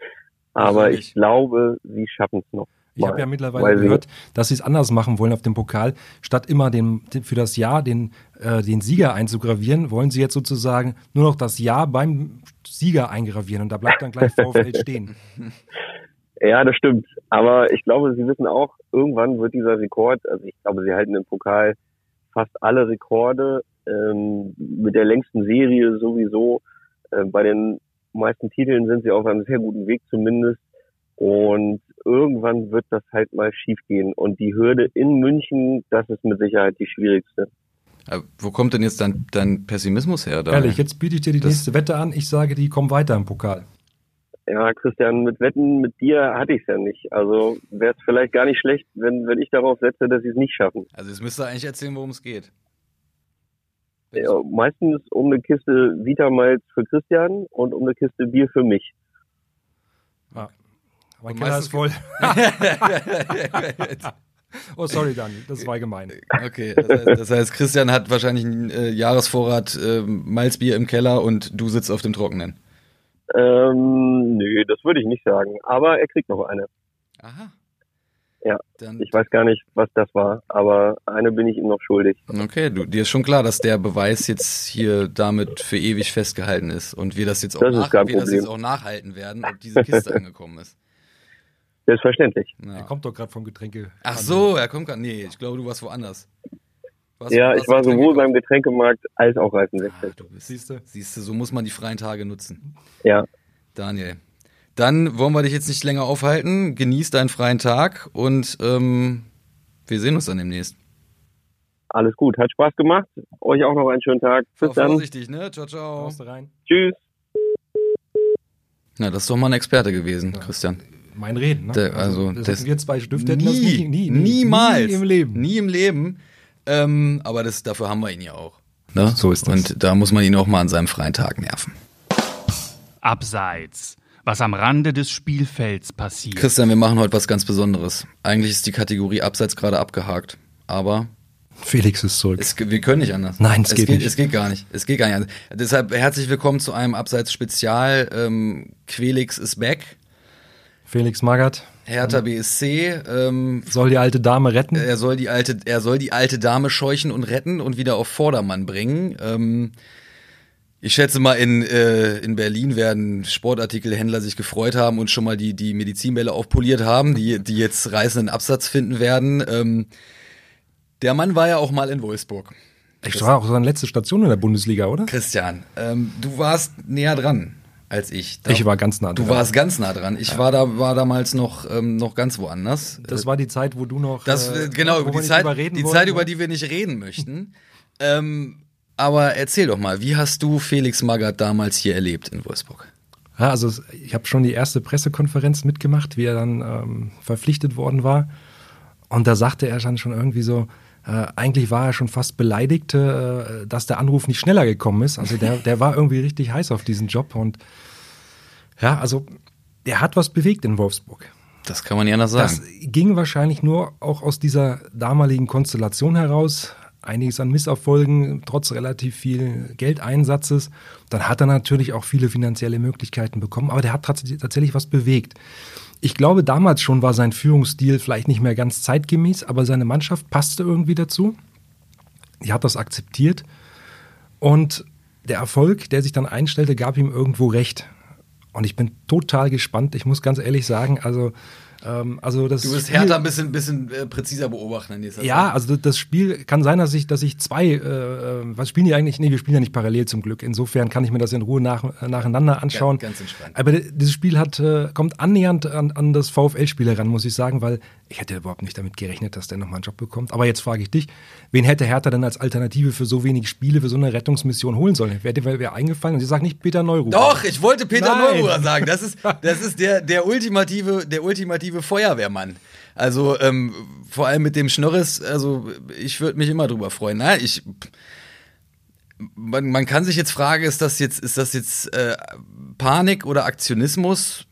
Aber ich glaube, sie schaffen es noch. Ich habe ja mittlerweile gehört, dass sie es anders machen wollen auf dem Pokal. Statt immer den, für das Jahr den, äh, den Sieger einzugravieren, wollen sie jetzt sozusagen nur noch das Jahr beim Sieger eingravieren und da bleibt dann gleich VfL <laughs> stehen. Ja, das stimmt. Aber ich glaube, sie wissen auch, irgendwann wird dieser Rekord, also ich glaube, sie halten im Pokal fast alle Rekorde, ähm, mit der längsten Serie sowieso. Äh, bei den meisten Titeln sind sie auf einem sehr guten Weg zumindest. Und irgendwann wird das halt mal schiefgehen. Und die Hürde in München, das ist mit Sicherheit die schwierigste. Aber wo kommt denn jetzt dein, dein Pessimismus her? Da? Ehrlich, jetzt biete ich dir die das nächste Wette an. Ich sage, die kommen weiter im Pokal. Ja, Christian, mit Wetten mit dir hatte ich es ja nicht. Also wäre es vielleicht gar nicht schlecht, wenn, wenn ich darauf setze, dass sie es nicht schaffen. Also jetzt müsst ihr eigentlich erzählen, worum es geht. Ja, meistens um eine Kiste Vitamalz für Christian und um eine Kiste Bier für mich. Mein Keller ist voll. <laughs> oh, sorry, Daniel, das war gemein. Okay, das heißt, das heißt Christian hat wahrscheinlich einen äh, Jahresvorrat äh, Malzbier im Keller und du sitzt auf dem Trockenen. Ähm, nö, das würde ich nicht sagen. Aber er kriegt noch eine. Aha. Ja, Dann ich weiß gar nicht, was das war, aber eine bin ich ihm noch schuldig. Okay, du, dir ist schon klar, dass der Beweis jetzt hier damit für ewig festgehalten ist und wir das jetzt auch, das nach, wir das jetzt auch nachhalten werden, ob diese Kiste <laughs> angekommen ist. Selbstverständlich. Ja. Er kommt doch gerade vom Getränke. Ach so, er kommt gerade. Nee, ich glaube, du warst woanders. Was, ja, ich war sowohl beim Getränkemarkt als auch Reifenwechsel. Ah, Siehst du? Siehst du, so muss man die freien Tage nutzen. Ja. Daniel. Dann wollen wir dich jetzt nicht länger aufhalten. Genieß deinen freien Tag und ähm, wir sehen uns dann demnächst. Alles gut, hat Spaß gemacht. Euch auch noch einen schönen Tag. Bis dann. Vorsichtig, ne? Ciao, ciao. Rein. Tschüss. Na, das ist doch mal ein Experte gewesen, ja. Christian. Mein Reden, ne? Der, also, also das wir zwei Stifte nie, nie, nie, niemals. Nie im Leben. Nie im Leben. Ähm, aber das, dafür haben wir ihn ja auch. Ne? So ist das. Und da muss man ihn auch mal an seinem freien Tag nerven. Abseits. Was am Rande des Spielfelds passiert. Christian, wir machen heute was ganz Besonderes. Eigentlich ist die Kategorie Abseits gerade abgehakt. Aber Felix ist zurück. Es, wir können nicht anders. Nein, es, es geht, geht, nicht. Es geht gar nicht. Es geht gar nicht anders. Deshalb herzlich willkommen zu einem Abseits-Spezial. Ähm, Quelix ist back. Felix Magath. Hertha BSC ähm, soll die alte Dame retten. Er soll die alte, er soll die alte Dame scheuchen und retten und wieder auf Vordermann bringen. Ähm, ich schätze mal, in, äh, in Berlin werden Sportartikelhändler sich gefreut haben und schon mal die, die Medizinbälle aufpoliert haben, die, die jetzt reißenden Absatz finden werden. Ähm, der Mann war ja auch mal in Wolfsburg. Ich war auch seine letzte Station in der Bundesliga, oder? Christian, ähm, du warst näher dran als ich. Da, ich war ganz nah dran. Du warst ganz nah dran. Ich ja. war da war damals noch ähm, noch ganz woanders. Das war die Zeit, wo du noch das äh, genau über die Zeit die wollen, Zeit über die wir nicht reden möchten. <laughs> ähm, aber erzähl doch mal, wie hast du Felix Magath damals hier erlebt in Wolfsburg? Ja, also ich habe schon die erste Pressekonferenz mitgemacht, wie er dann ähm, verpflichtet worden war. Und da sagte er dann schon irgendwie so, äh, eigentlich war er schon fast beleidigt, äh, dass der Anruf nicht schneller gekommen ist. Also der, der war irgendwie richtig heiß auf diesen Job und ja, also der hat was bewegt in Wolfsburg. Das kann man ja anders sagen. Das ging wahrscheinlich nur auch aus dieser damaligen Konstellation heraus. Einiges an Misserfolgen, trotz relativ viel Geldeinsatzes. Dann hat er natürlich auch viele finanzielle Möglichkeiten bekommen, aber der hat tatsächlich was bewegt. Ich glaube, damals schon war sein Führungsstil vielleicht nicht mehr ganz zeitgemäß, aber seine Mannschaft passte irgendwie dazu. Die hat das akzeptiert. Und der Erfolg, der sich dann einstellte, gab ihm irgendwo recht. Und ich bin total gespannt. Ich muss ganz ehrlich sagen, also ähm, also das du wirst Hertha ein bisschen, bisschen äh, präziser beobachten in dieser Ja, Zeit. also das Spiel kann sein, dass ich, dass ich zwei, äh, äh, was spielen die eigentlich? Nee, wir spielen ja nicht parallel zum Glück. Insofern kann ich mir das in Ruhe nach, nacheinander anschauen. Ganz, ganz entspannt. Aber dieses Spiel hat, äh, kommt annähernd an, an das VfL-Spiel heran, muss ich sagen, weil ich hätte überhaupt nicht damit gerechnet, dass der nochmal einen Job bekommt. Aber jetzt frage ich dich, wen hätte Hertha denn als Alternative für so wenig Spiele, für so eine Rettungsmission holen sollen? Wäre dir wer eingefallen? Und sie sagt nicht Peter Neuruhr. Doch, ich wollte Peter Nein. Neuruhr sagen. Das ist, <laughs> das ist der, der ultimative, der ultimative Feuerwehrmann. Also ähm, vor allem mit dem Schnörres, also ich würde mich immer drüber freuen. Na, ich man, man kann sich jetzt fragen, ist das jetzt, ist das jetzt äh, Panik oder Aktionismus?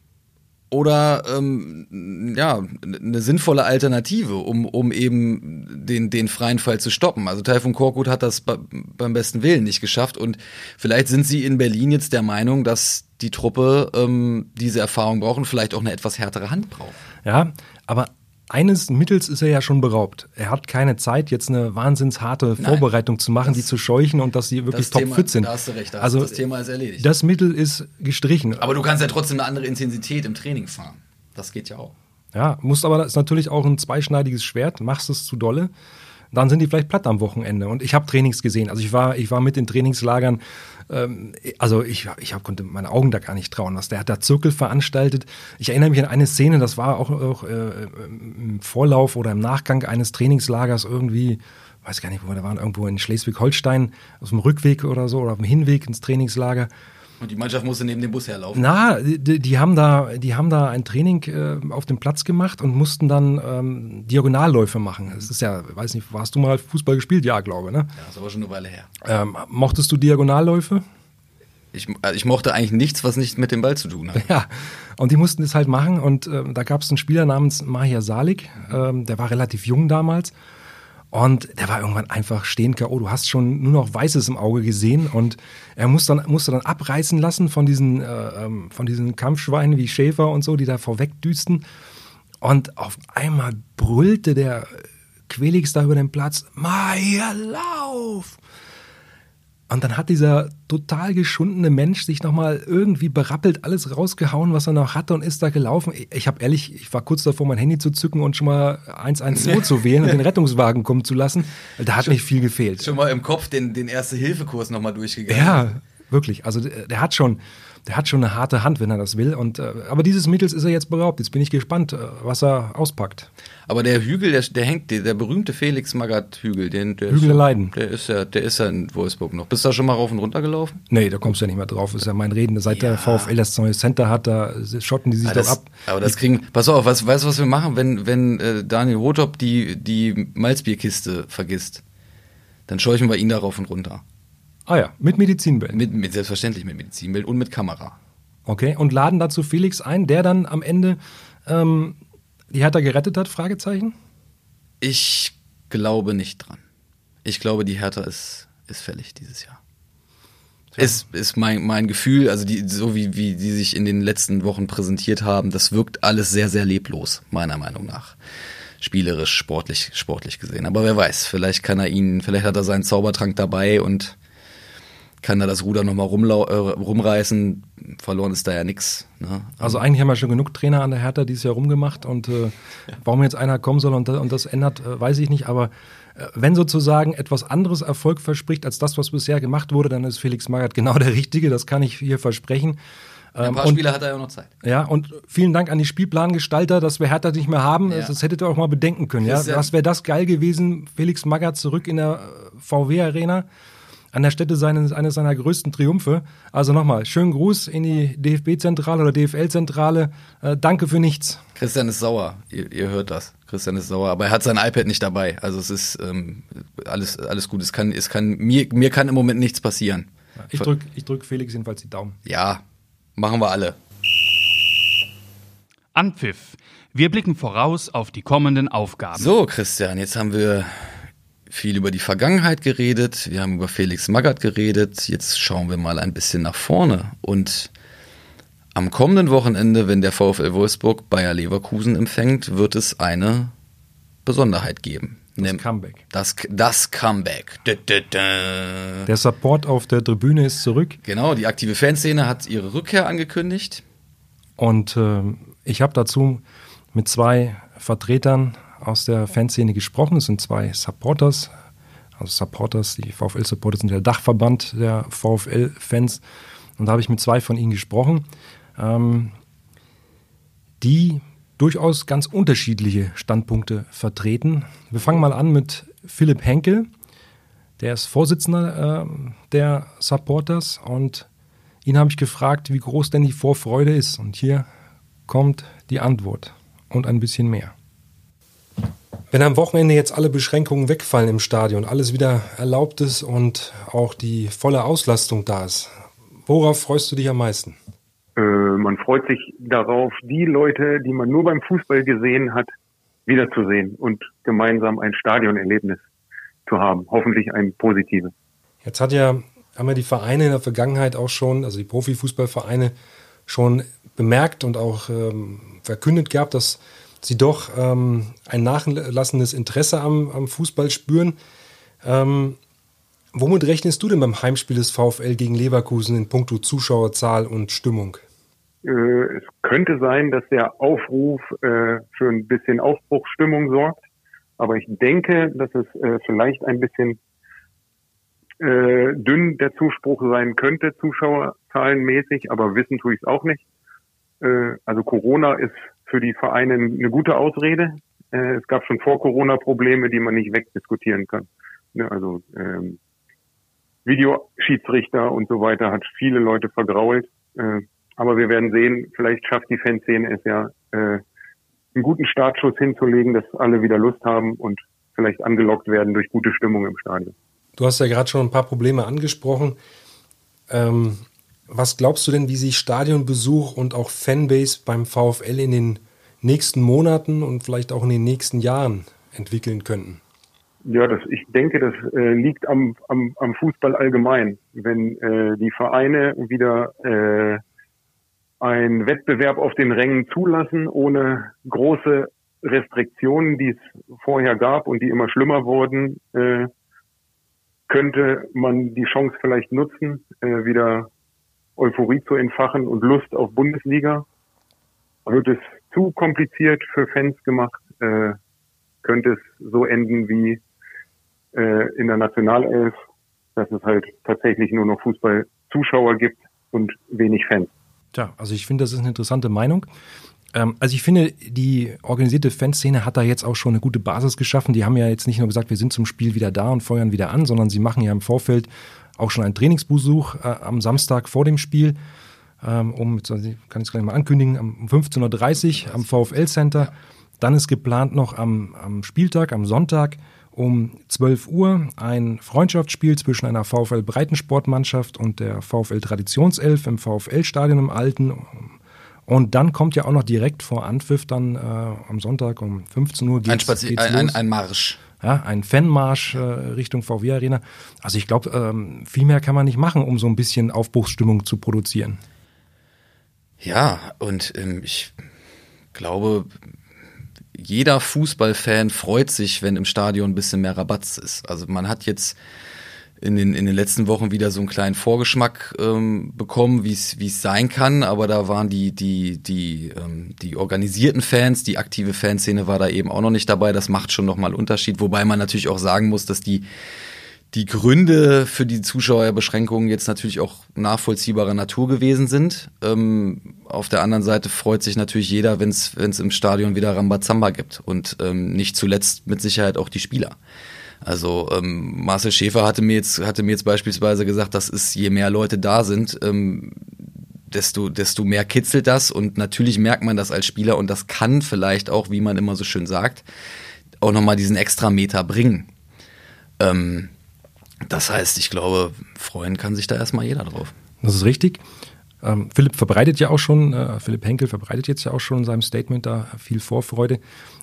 Oder ähm, ja, eine sinnvolle Alternative, um, um eben den, den freien Fall zu stoppen. Also Taifun Korkut hat das beim besten Willen nicht geschafft und vielleicht sind sie in Berlin jetzt der Meinung, dass die Truppe ähm, diese Erfahrung braucht und vielleicht auch eine etwas härtere Hand braucht. Ja, aber eines Mittels ist er ja schon beraubt. Er hat keine Zeit, jetzt eine wahnsinnsharte Vorbereitung zu machen, das, die zu scheuchen und dass sie wirklich topfit sind. Da hast du recht, da also das Thema ist erledigt. Das Mittel ist gestrichen. Aber du kannst ja trotzdem eine andere Intensität im Training fahren. Das geht ja auch. Ja, musst aber, das ist natürlich auch ein zweischneidiges Schwert. Machst es zu dolle, dann sind die vielleicht platt am Wochenende. Und ich habe Trainings gesehen. Also ich war, ich war mit in Trainingslagern. Ähm, also ich, ich hab, konnte meine Augen da gar nicht trauen. Was der hat da Zirkel veranstaltet. Ich erinnere mich an eine Szene, das war auch, auch äh, im Vorlauf oder im Nachgang eines Trainingslagers irgendwie weiß gar nicht, wo wir da waren, irgendwo in Schleswig-Holstein, auf dem Rückweg oder so, oder auf dem Hinweg ins Trainingslager. Und die Mannschaft musste neben dem Bus herlaufen. Na, die, die haben da, die haben da ein Training äh, auf dem Platz gemacht und mussten dann ähm, Diagonalläufe machen. Das ist ja, weiß nicht, hast du mal Fußball gespielt? Ja, glaube, ne? Ja, das ist aber schon eine Weile her. Ähm, mochtest du Diagonalläufe? Ich, also ich mochte eigentlich nichts, was nicht mit dem Ball zu tun hat. <laughs> Ja, und die mussten das halt machen und äh, da gab es einen Spieler namens Mahir Salik, ähm, der war relativ jung damals und der war irgendwann einfach stehen K.O. Du hast schon nur noch Weißes im Auge gesehen und er musste dann, musste dann abreißen lassen von diesen, äh, ähm, von diesen Kampfschweinen wie Schäfer und so, die da vorwegdüsten. Und auf einmal brüllte der Quelix da über den Platz, Meier, lauf! Und dann hat dieser total geschundene Mensch sich nochmal irgendwie berappelt alles rausgehauen, was er noch hatte und ist da gelaufen. Ich habe ehrlich, ich war kurz davor, mein Handy zu zücken und schon mal 112 zu wählen und den Rettungswagen kommen zu lassen. Da hat schon, nicht viel gefehlt. Schon mal im Kopf den, den Erste-Hilfe-Kurs nochmal durchgegangen. Ja, wirklich. Also der, der hat schon, der hat schon eine harte Hand, wenn er das will. Und, äh, aber dieses Mittels ist er jetzt beraubt. Jetzt bin ich gespannt, äh, was er auspackt. Aber der Hügel, der, der hängt, der, der berühmte Felix Magath-Hügel, den, der Hügel der Leiden. Der ist ja, der ist ja in Wolfsburg noch. Bist du da schon mal rauf und runter gelaufen? Nee, da kommst du ja nicht mehr drauf. Das ist ja mein Reden. Seit ja. der VfL das neue Center hat, da schotten die sich aber doch ab. Aber das kriegen, pass auf, was, weißt du, was wir machen, wenn, wenn äh, Daniel Rothop die, die Malzbierkiste vergisst? Dann scheuchen wir ihn da rauf und runter. Ah ja, mit Medizinbild. Mit, mit, selbstverständlich mit Medizinbild und mit Kamera. Okay, und laden dazu Felix ein, der dann am Ende ähm, die Hertha gerettet hat? Fragezeichen? Ich glaube nicht dran. Ich glaube, die Hertha ist, ist fällig dieses Jahr. Ja. Ist, ist mein, mein Gefühl, also die, so wie, wie die sich in den letzten Wochen präsentiert haben, das wirkt alles sehr, sehr leblos, meiner Meinung nach. Spielerisch, sportlich, sportlich gesehen. Aber wer weiß, vielleicht kann er ihn, vielleicht hat er seinen Zaubertrank dabei und kann da das Ruder nochmal äh, rumreißen. Verloren ist da ja nichts. Ne? Also eigentlich haben wir schon genug Trainer an der Hertha dieses Jahr rumgemacht und äh, ja. warum jetzt einer kommen soll und, und das ändert, äh, weiß ich nicht. Aber äh, wenn sozusagen etwas anderes Erfolg verspricht als das, was bisher gemacht wurde, dann ist Felix Magath genau der Richtige. Das kann ich hier versprechen. Ein paar ähm, Spiele hat er ja noch Zeit. Ja, und vielen Dank an die Spielplangestalter, dass wir Hertha nicht mehr haben. Ja. Das hättet ihr auch mal bedenken können. Ja? Was wäre das geil gewesen, Felix Magath zurück in der VW-Arena an der Stätte seines, eines seiner größten Triumphe. Also nochmal, schönen Gruß in die DFB-Zentrale oder DFL-Zentrale. Äh, danke für nichts. Christian ist sauer, ihr, ihr, hört das. Christian ist sauer, aber er hat sein iPad nicht dabei. Also es ist ähm, alles, alles gut. Es kann, es kann, mir, mir kann im Moment nichts passieren. Ich drücke ich drück Felix jedenfalls die Daumen. Ja, machen wir alle. Anpfiff. Wir blicken voraus auf die kommenden Aufgaben. So, Christian, jetzt haben wir viel über die Vergangenheit geredet, wir haben über Felix Magath geredet, jetzt schauen wir mal ein bisschen nach vorne. Und am kommenden Wochenende, wenn der VfL Wolfsburg Bayer Leverkusen empfängt, wird es eine Besonderheit geben. Das Nem Comeback. Das, das Comeback. Da, da, da. Der Support auf der Tribüne ist zurück. Genau, die aktive Fanszene hat ihre Rückkehr angekündigt. Und äh, ich habe dazu mit zwei Vertretern aus der Fanszene gesprochen. Es sind zwei Supporters, also Supporters, die VfL-Supporters sind der Dachverband der VfL-Fans. Und da habe ich mit zwei von ihnen gesprochen, ähm, die durchaus ganz unterschiedliche Standpunkte vertreten. Wir fangen mal an mit Philipp Henkel. Der ist Vorsitzender äh, der Supporters und ihn habe ich gefragt, wie groß denn die Vorfreude ist. Und hier kommt die Antwort und ein bisschen mehr. Wenn am Wochenende jetzt alle Beschränkungen wegfallen im Stadion, alles wieder erlaubt ist und auch die volle Auslastung da ist, worauf freust du dich am meisten? Ähm, man freut sich darauf, die Leute, die man nur beim Fußball gesehen hat, wiederzusehen und gemeinsam ein Stadionerlebnis zu haben. Hoffentlich ein positives. Jetzt hat ja, haben ja die Vereine in der Vergangenheit auch schon, also die Profifußballvereine, schon bemerkt und auch ähm, verkündet gehabt, dass sie doch ähm, ein nachlassendes Interesse am, am Fußball spüren. Ähm, womit rechnest du denn beim Heimspiel des VfL gegen Leverkusen in puncto Zuschauerzahl und Stimmung? Äh, es könnte sein, dass der Aufruf äh, für ein bisschen Aufbruchsstimmung sorgt. Aber ich denke, dass es äh, vielleicht ein bisschen äh, dünn der Zuspruch sein könnte, zuschauerzahlenmäßig, aber wissen tue ich es auch nicht. Äh, also Corona ist für die Vereine eine gute Ausrede. Äh, es gab schon vor Corona Probleme, die man nicht wegdiskutieren kann. Ne, also ähm, Videoschiedsrichter und so weiter hat viele Leute vergrault. Äh, aber wir werden sehen, vielleicht schafft die Fanszene es ja, äh, einen guten Startschuss hinzulegen, dass alle wieder Lust haben und vielleicht angelockt werden durch gute Stimmung im Stadion. Du hast ja gerade schon ein paar Probleme angesprochen. Ähm, was glaubst du denn, wie sich Stadionbesuch und auch Fanbase beim VfL in den nächsten Monaten und vielleicht auch in den nächsten Jahren entwickeln könnten? Ja, das, ich denke, das äh, liegt am, am, am Fußball allgemein. Wenn äh, die Vereine wieder äh, einen Wettbewerb auf den Rängen zulassen, ohne große Restriktionen, die es vorher gab und die immer schlimmer wurden, äh, könnte man die Chance vielleicht nutzen, äh, wieder Euphorie zu entfachen und Lust auf Bundesliga. Wird es zu kompliziert für Fans gemacht, äh, könnte es so enden wie äh, in der Nationalelf, dass es halt tatsächlich nur noch Fußballzuschauer gibt und wenig Fans. Tja, also ich finde, das ist eine interessante Meinung. Ähm, also ich finde, die organisierte Fanszene hat da jetzt auch schon eine gute Basis geschaffen. Die haben ja jetzt nicht nur gesagt, wir sind zum Spiel wieder da und feuern wieder an, sondern sie machen ja im Vorfeld auch schon einen Trainingsbesuch äh, am Samstag vor dem Spiel. Ähm, um, kann ich es gleich mal ankündigen, um 15.30 Uhr am VfL Center. Dann ist geplant noch am, am Spieltag, am Sonntag um 12 Uhr ein Freundschaftsspiel zwischen einer VfL Breitensportmannschaft und der VfL Traditionself im VfL-Stadion im Alten. Und dann kommt ja auch noch direkt vor Anpfiff dann äh, am Sonntag um 15 Uhr ein, ein, ein, ein Marsch ja, ein Fanmarsch äh, Richtung VW Arena. Also ich glaube, ähm, viel mehr kann man nicht machen, um so ein bisschen Aufbruchsstimmung zu produzieren. Ja, und ähm, ich glaube, jeder Fußballfan freut sich, wenn im Stadion ein bisschen mehr Rabatz ist. Also man hat jetzt in den, in den letzten Wochen wieder so einen kleinen Vorgeschmack ähm, bekommen, wie es sein kann, aber da waren die die die ähm, die organisierten Fans, die aktive Fanszene war da eben auch noch nicht dabei. Das macht schon noch mal Unterschied, wobei man natürlich auch sagen muss, dass die die Gründe für die Zuschauerbeschränkungen jetzt natürlich auch nachvollziehbarer Natur gewesen sind. Ähm, auf der anderen Seite freut sich natürlich jeder, wenn es im Stadion wieder Rambazamba gibt und ähm, nicht zuletzt mit Sicherheit auch die Spieler. Also ähm, Marcel Schäfer hatte mir jetzt hatte mir jetzt beispielsweise gesagt, dass es je mehr Leute da sind, ähm, desto desto mehr kitzelt das und natürlich merkt man das als Spieler und das kann vielleicht auch, wie man immer so schön sagt, auch nochmal diesen extra Meter bringen. Ähm, das heißt, ich glaube, freuen kann sich da erstmal jeder drauf. Das ist richtig. Ähm, Philipp verbreitet ja auch schon, äh, Philipp Henkel verbreitet jetzt ja auch schon in seinem Statement da viel Vorfreude.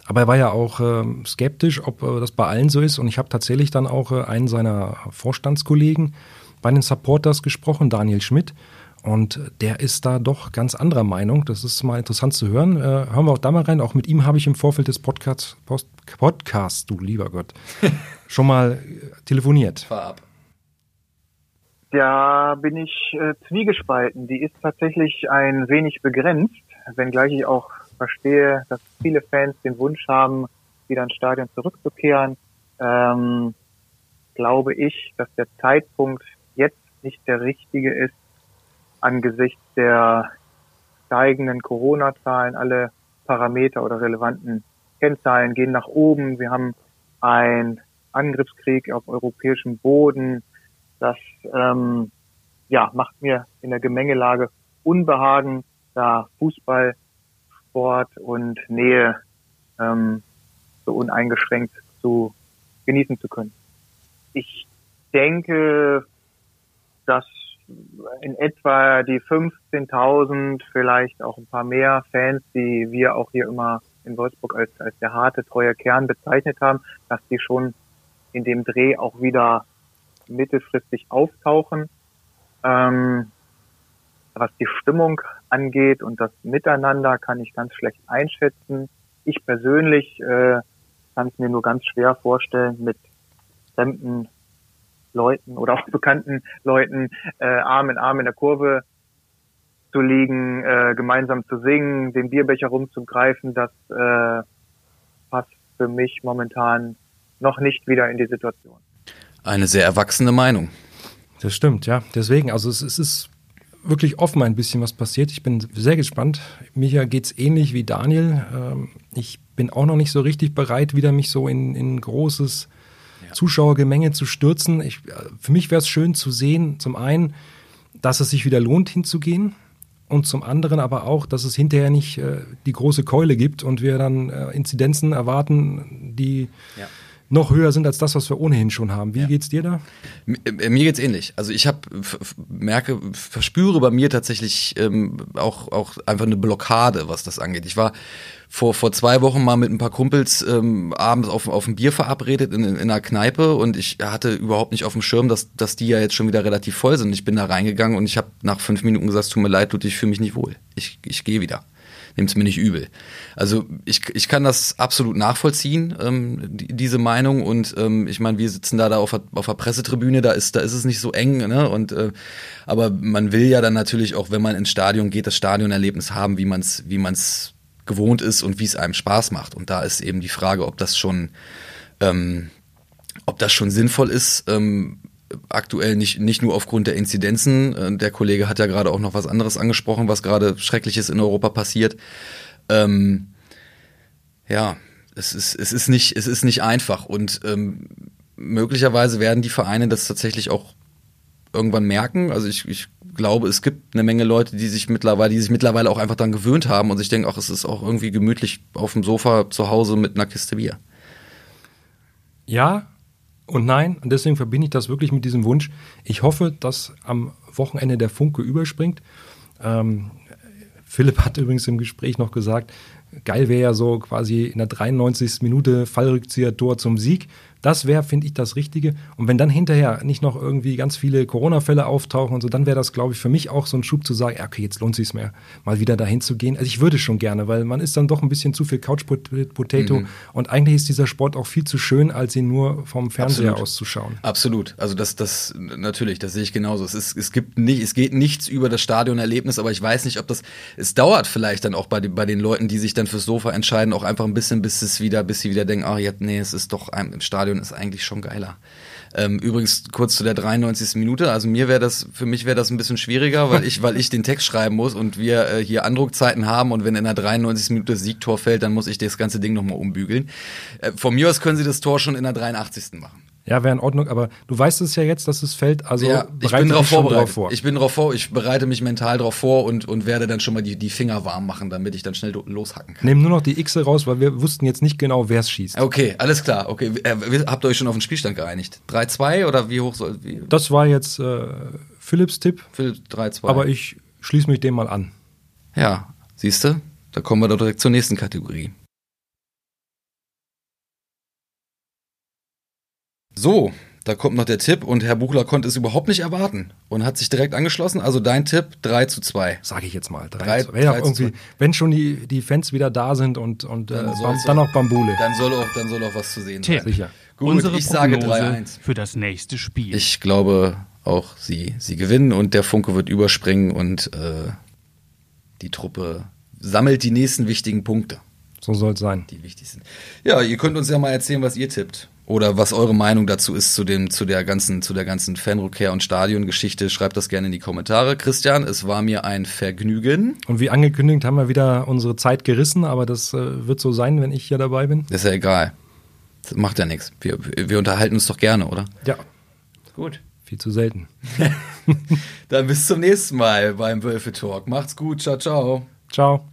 Aber er war ja auch äh, skeptisch, ob äh, das bei allen so ist. Und ich habe tatsächlich dann auch äh, einen seiner Vorstandskollegen bei den Supporters gesprochen, Daniel Schmidt. Und der ist da doch ganz anderer Meinung. Das ist mal interessant zu hören. Äh, hören wir auch da mal rein. Auch mit ihm habe ich im Vorfeld des Podcasts, Post, Podcast, du lieber Gott, <laughs> schon mal äh, telefoniert. Vorab. Da bin ich äh, zwiegespalten. Die ist tatsächlich ein wenig begrenzt, wenngleich ich auch verstehe, dass viele Fans den Wunsch haben, wieder ins Stadion zurückzukehren. Ähm, glaube ich, dass der Zeitpunkt jetzt nicht der richtige ist, angesichts der steigenden Corona-Zahlen. Alle Parameter oder relevanten Kennzahlen gehen nach oben. Wir haben einen Angriffskrieg auf europäischem Boden. Das ähm, ja, macht mir in der Gemengelage Unbehagen, da Fußball, Sport und Nähe ähm, so uneingeschränkt zu genießen zu können. Ich denke, dass in etwa die 15.000, vielleicht auch ein paar mehr Fans, die wir auch hier immer in Wolfsburg als, als der harte, treue Kern bezeichnet haben, dass die schon in dem Dreh auch wieder mittelfristig auftauchen. Ähm, was die Stimmung angeht und das Miteinander kann ich ganz schlecht einschätzen. Ich persönlich äh, kann es mir nur ganz schwer vorstellen, mit fremden Leuten oder auch <laughs> bekannten Leuten äh, Arm in Arm in der Kurve zu liegen, äh, gemeinsam zu singen, den Bierbecher rumzugreifen, das äh, passt für mich momentan noch nicht wieder in die Situation. Eine sehr erwachsene Meinung. Das stimmt, ja. Deswegen, also es, es ist wirklich offen ein bisschen, was passiert. Ich bin sehr gespannt. Mir geht es ähnlich wie Daniel. Ähm, ich bin auch noch nicht so richtig bereit, wieder mich so in, in großes ja. Zuschauergemenge zu stürzen. Ich, für mich wäre es schön zu sehen, zum einen, dass es sich wieder lohnt, hinzugehen. Und zum anderen aber auch, dass es hinterher nicht äh, die große Keule gibt und wir dann äh, Inzidenzen erwarten, die ja noch höher sind als das, was wir ohnehin schon haben. Wie ja. geht's dir da? Äh, mir geht's ähnlich. Also ich habe merke, verspüre bei mir tatsächlich ähm, auch auch einfach eine Blockade, was das angeht. Ich war vor vor zwei Wochen mal mit ein paar Kumpels ähm, abends auf auf ein Bier verabredet in, in, in einer Kneipe und ich hatte überhaupt nicht auf dem Schirm, dass dass die ja jetzt schon wieder relativ voll sind. Ich bin da reingegangen und ich habe nach fünf Minuten gesagt, tut mir leid, Ludwig, ich fühle mich nicht wohl. Ich ich gehe wieder nehmt es mir nicht übel. Also ich, ich kann das absolut nachvollziehen, ähm, die, diese Meinung. Und ähm, ich meine, wir sitzen da, da auf, der, auf der Pressetribüne, da ist, da ist es nicht so eng, ne? Und äh, aber man will ja dann natürlich auch, wenn man ins Stadion geht, das Stadionerlebnis haben, wie man es wie man's gewohnt ist und wie es einem Spaß macht. Und da ist eben die Frage, ob das schon ähm, ob das schon sinnvoll ist, ähm, aktuell nicht, nicht nur aufgrund der Inzidenzen. Äh, der Kollege hat ja gerade auch noch was anderes angesprochen, was gerade Schreckliches in Europa passiert. Ähm, ja, es ist, es ist nicht, es ist nicht einfach und ähm, möglicherweise werden die Vereine das tatsächlich auch irgendwann merken. Also ich, ich glaube, es gibt eine Menge Leute, die sich mittlerweile, die sich mittlerweile auch einfach dann gewöhnt haben und ich denke auch, es ist auch irgendwie gemütlich auf dem Sofa zu Hause mit einer Kiste Bier. Ja, und nein, und deswegen verbinde ich das wirklich mit diesem Wunsch. Ich hoffe, dass am Wochenende der Funke überspringt. Ähm, Philipp hat übrigens im Gespräch noch gesagt, geil wäre ja so quasi in der 93. Minute Fallrückzieher-Tor zum Sieg. Das wäre, finde ich, das Richtige. Und wenn dann hinterher nicht noch irgendwie ganz viele Corona-Fälle auftauchen und so, dann wäre das, glaube ich, für mich auch so ein Schub zu sagen, okay, jetzt lohnt es sich mehr, mal wieder dahin zu gehen. Also ich würde schon gerne, weil man ist dann doch ein bisschen zu viel Couch-Potato mhm. und eigentlich ist dieser Sport auch viel zu schön, als ihn nur vom Fernseher Absolut. auszuschauen. Absolut. Also das, das, natürlich, das sehe ich genauso. Es ist, es gibt nicht, es geht nichts über das Stadionerlebnis, aber ich weiß nicht, ob das, es dauert vielleicht dann auch bei, bei den Leuten, die sich dann fürs Sofa entscheiden, auch einfach ein bisschen, bis es wieder, bis sie wieder denken, ach, jetzt, nee, es ist doch im Stadion Stadion ist eigentlich schon geiler. Ähm, übrigens kurz zu der 93. Minute. Also mir wäre das, für mich wäre das ein bisschen schwieriger, weil ich, weil ich den Text schreiben muss und wir äh, hier Andruckzeiten haben und wenn in der 93. Minute Siegtor fällt, dann muss ich das ganze Ding nochmal umbügeln. Äh, von mir aus können Sie das Tor schon in der 83. machen. Ja, wäre in Ordnung, aber du weißt es ja jetzt, dass es fällt, also ja, ich bin darauf vorbereitet. Vor. Ich bin darauf vor, ich bereite mich mental darauf vor und, und werde dann schon mal die, die Finger warm machen, damit ich dann schnell loshacken kann. Nehmen nur noch die X raus, weil wir wussten jetzt nicht genau, wer es schießt. Okay, alles klar. Okay, äh, habt ihr euch schon auf den Spielstand geeinigt? 3-2 oder wie hoch soll wie? Das war jetzt äh, Philipps Tipp. Philipp 3-2. Aber ich schließe mich dem mal an. Ja, siehst du? Da kommen wir doch direkt zur nächsten Kategorie. So, da kommt noch der Tipp und Herr Buchler konnte es überhaupt nicht erwarten und hat sich direkt angeschlossen. Also dein Tipp 3 zu 2. Sage ich jetzt mal. 3, 3, 2. Wenn, 3 zu 2. wenn schon die, die Fans wieder da sind und, und dann, äh, dann auch Bambule. Dann soll auch, dann soll auch was zu sehen Tipp. sein. Sicher. Gut, Unsere ich sage 3-1. Für das nächste Spiel. Ich glaube auch, sie, sie gewinnen und der Funke wird überspringen und äh, die Truppe sammelt die nächsten wichtigen Punkte. So soll es sein. Die wichtigsten. Ja, ihr könnt uns ja mal erzählen, was ihr tippt. Oder was eure Meinung dazu ist zu dem, zu der ganzen, zu der ganzen Fanrückkehr und Stadiongeschichte, schreibt das gerne in die Kommentare. Christian, es war mir ein Vergnügen. Und wie angekündigt haben wir wieder unsere Zeit gerissen, aber das äh, wird so sein, wenn ich hier dabei bin. Das ist ja egal. Das macht ja nichts. Wir, wir unterhalten uns doch gerne, oder? Ja. Gut. Viel zu selten. <laughs> Dann bis zum nächsten Mal beim Wölfe Talk. Macht's gut. Ciao, ciao. Ciao.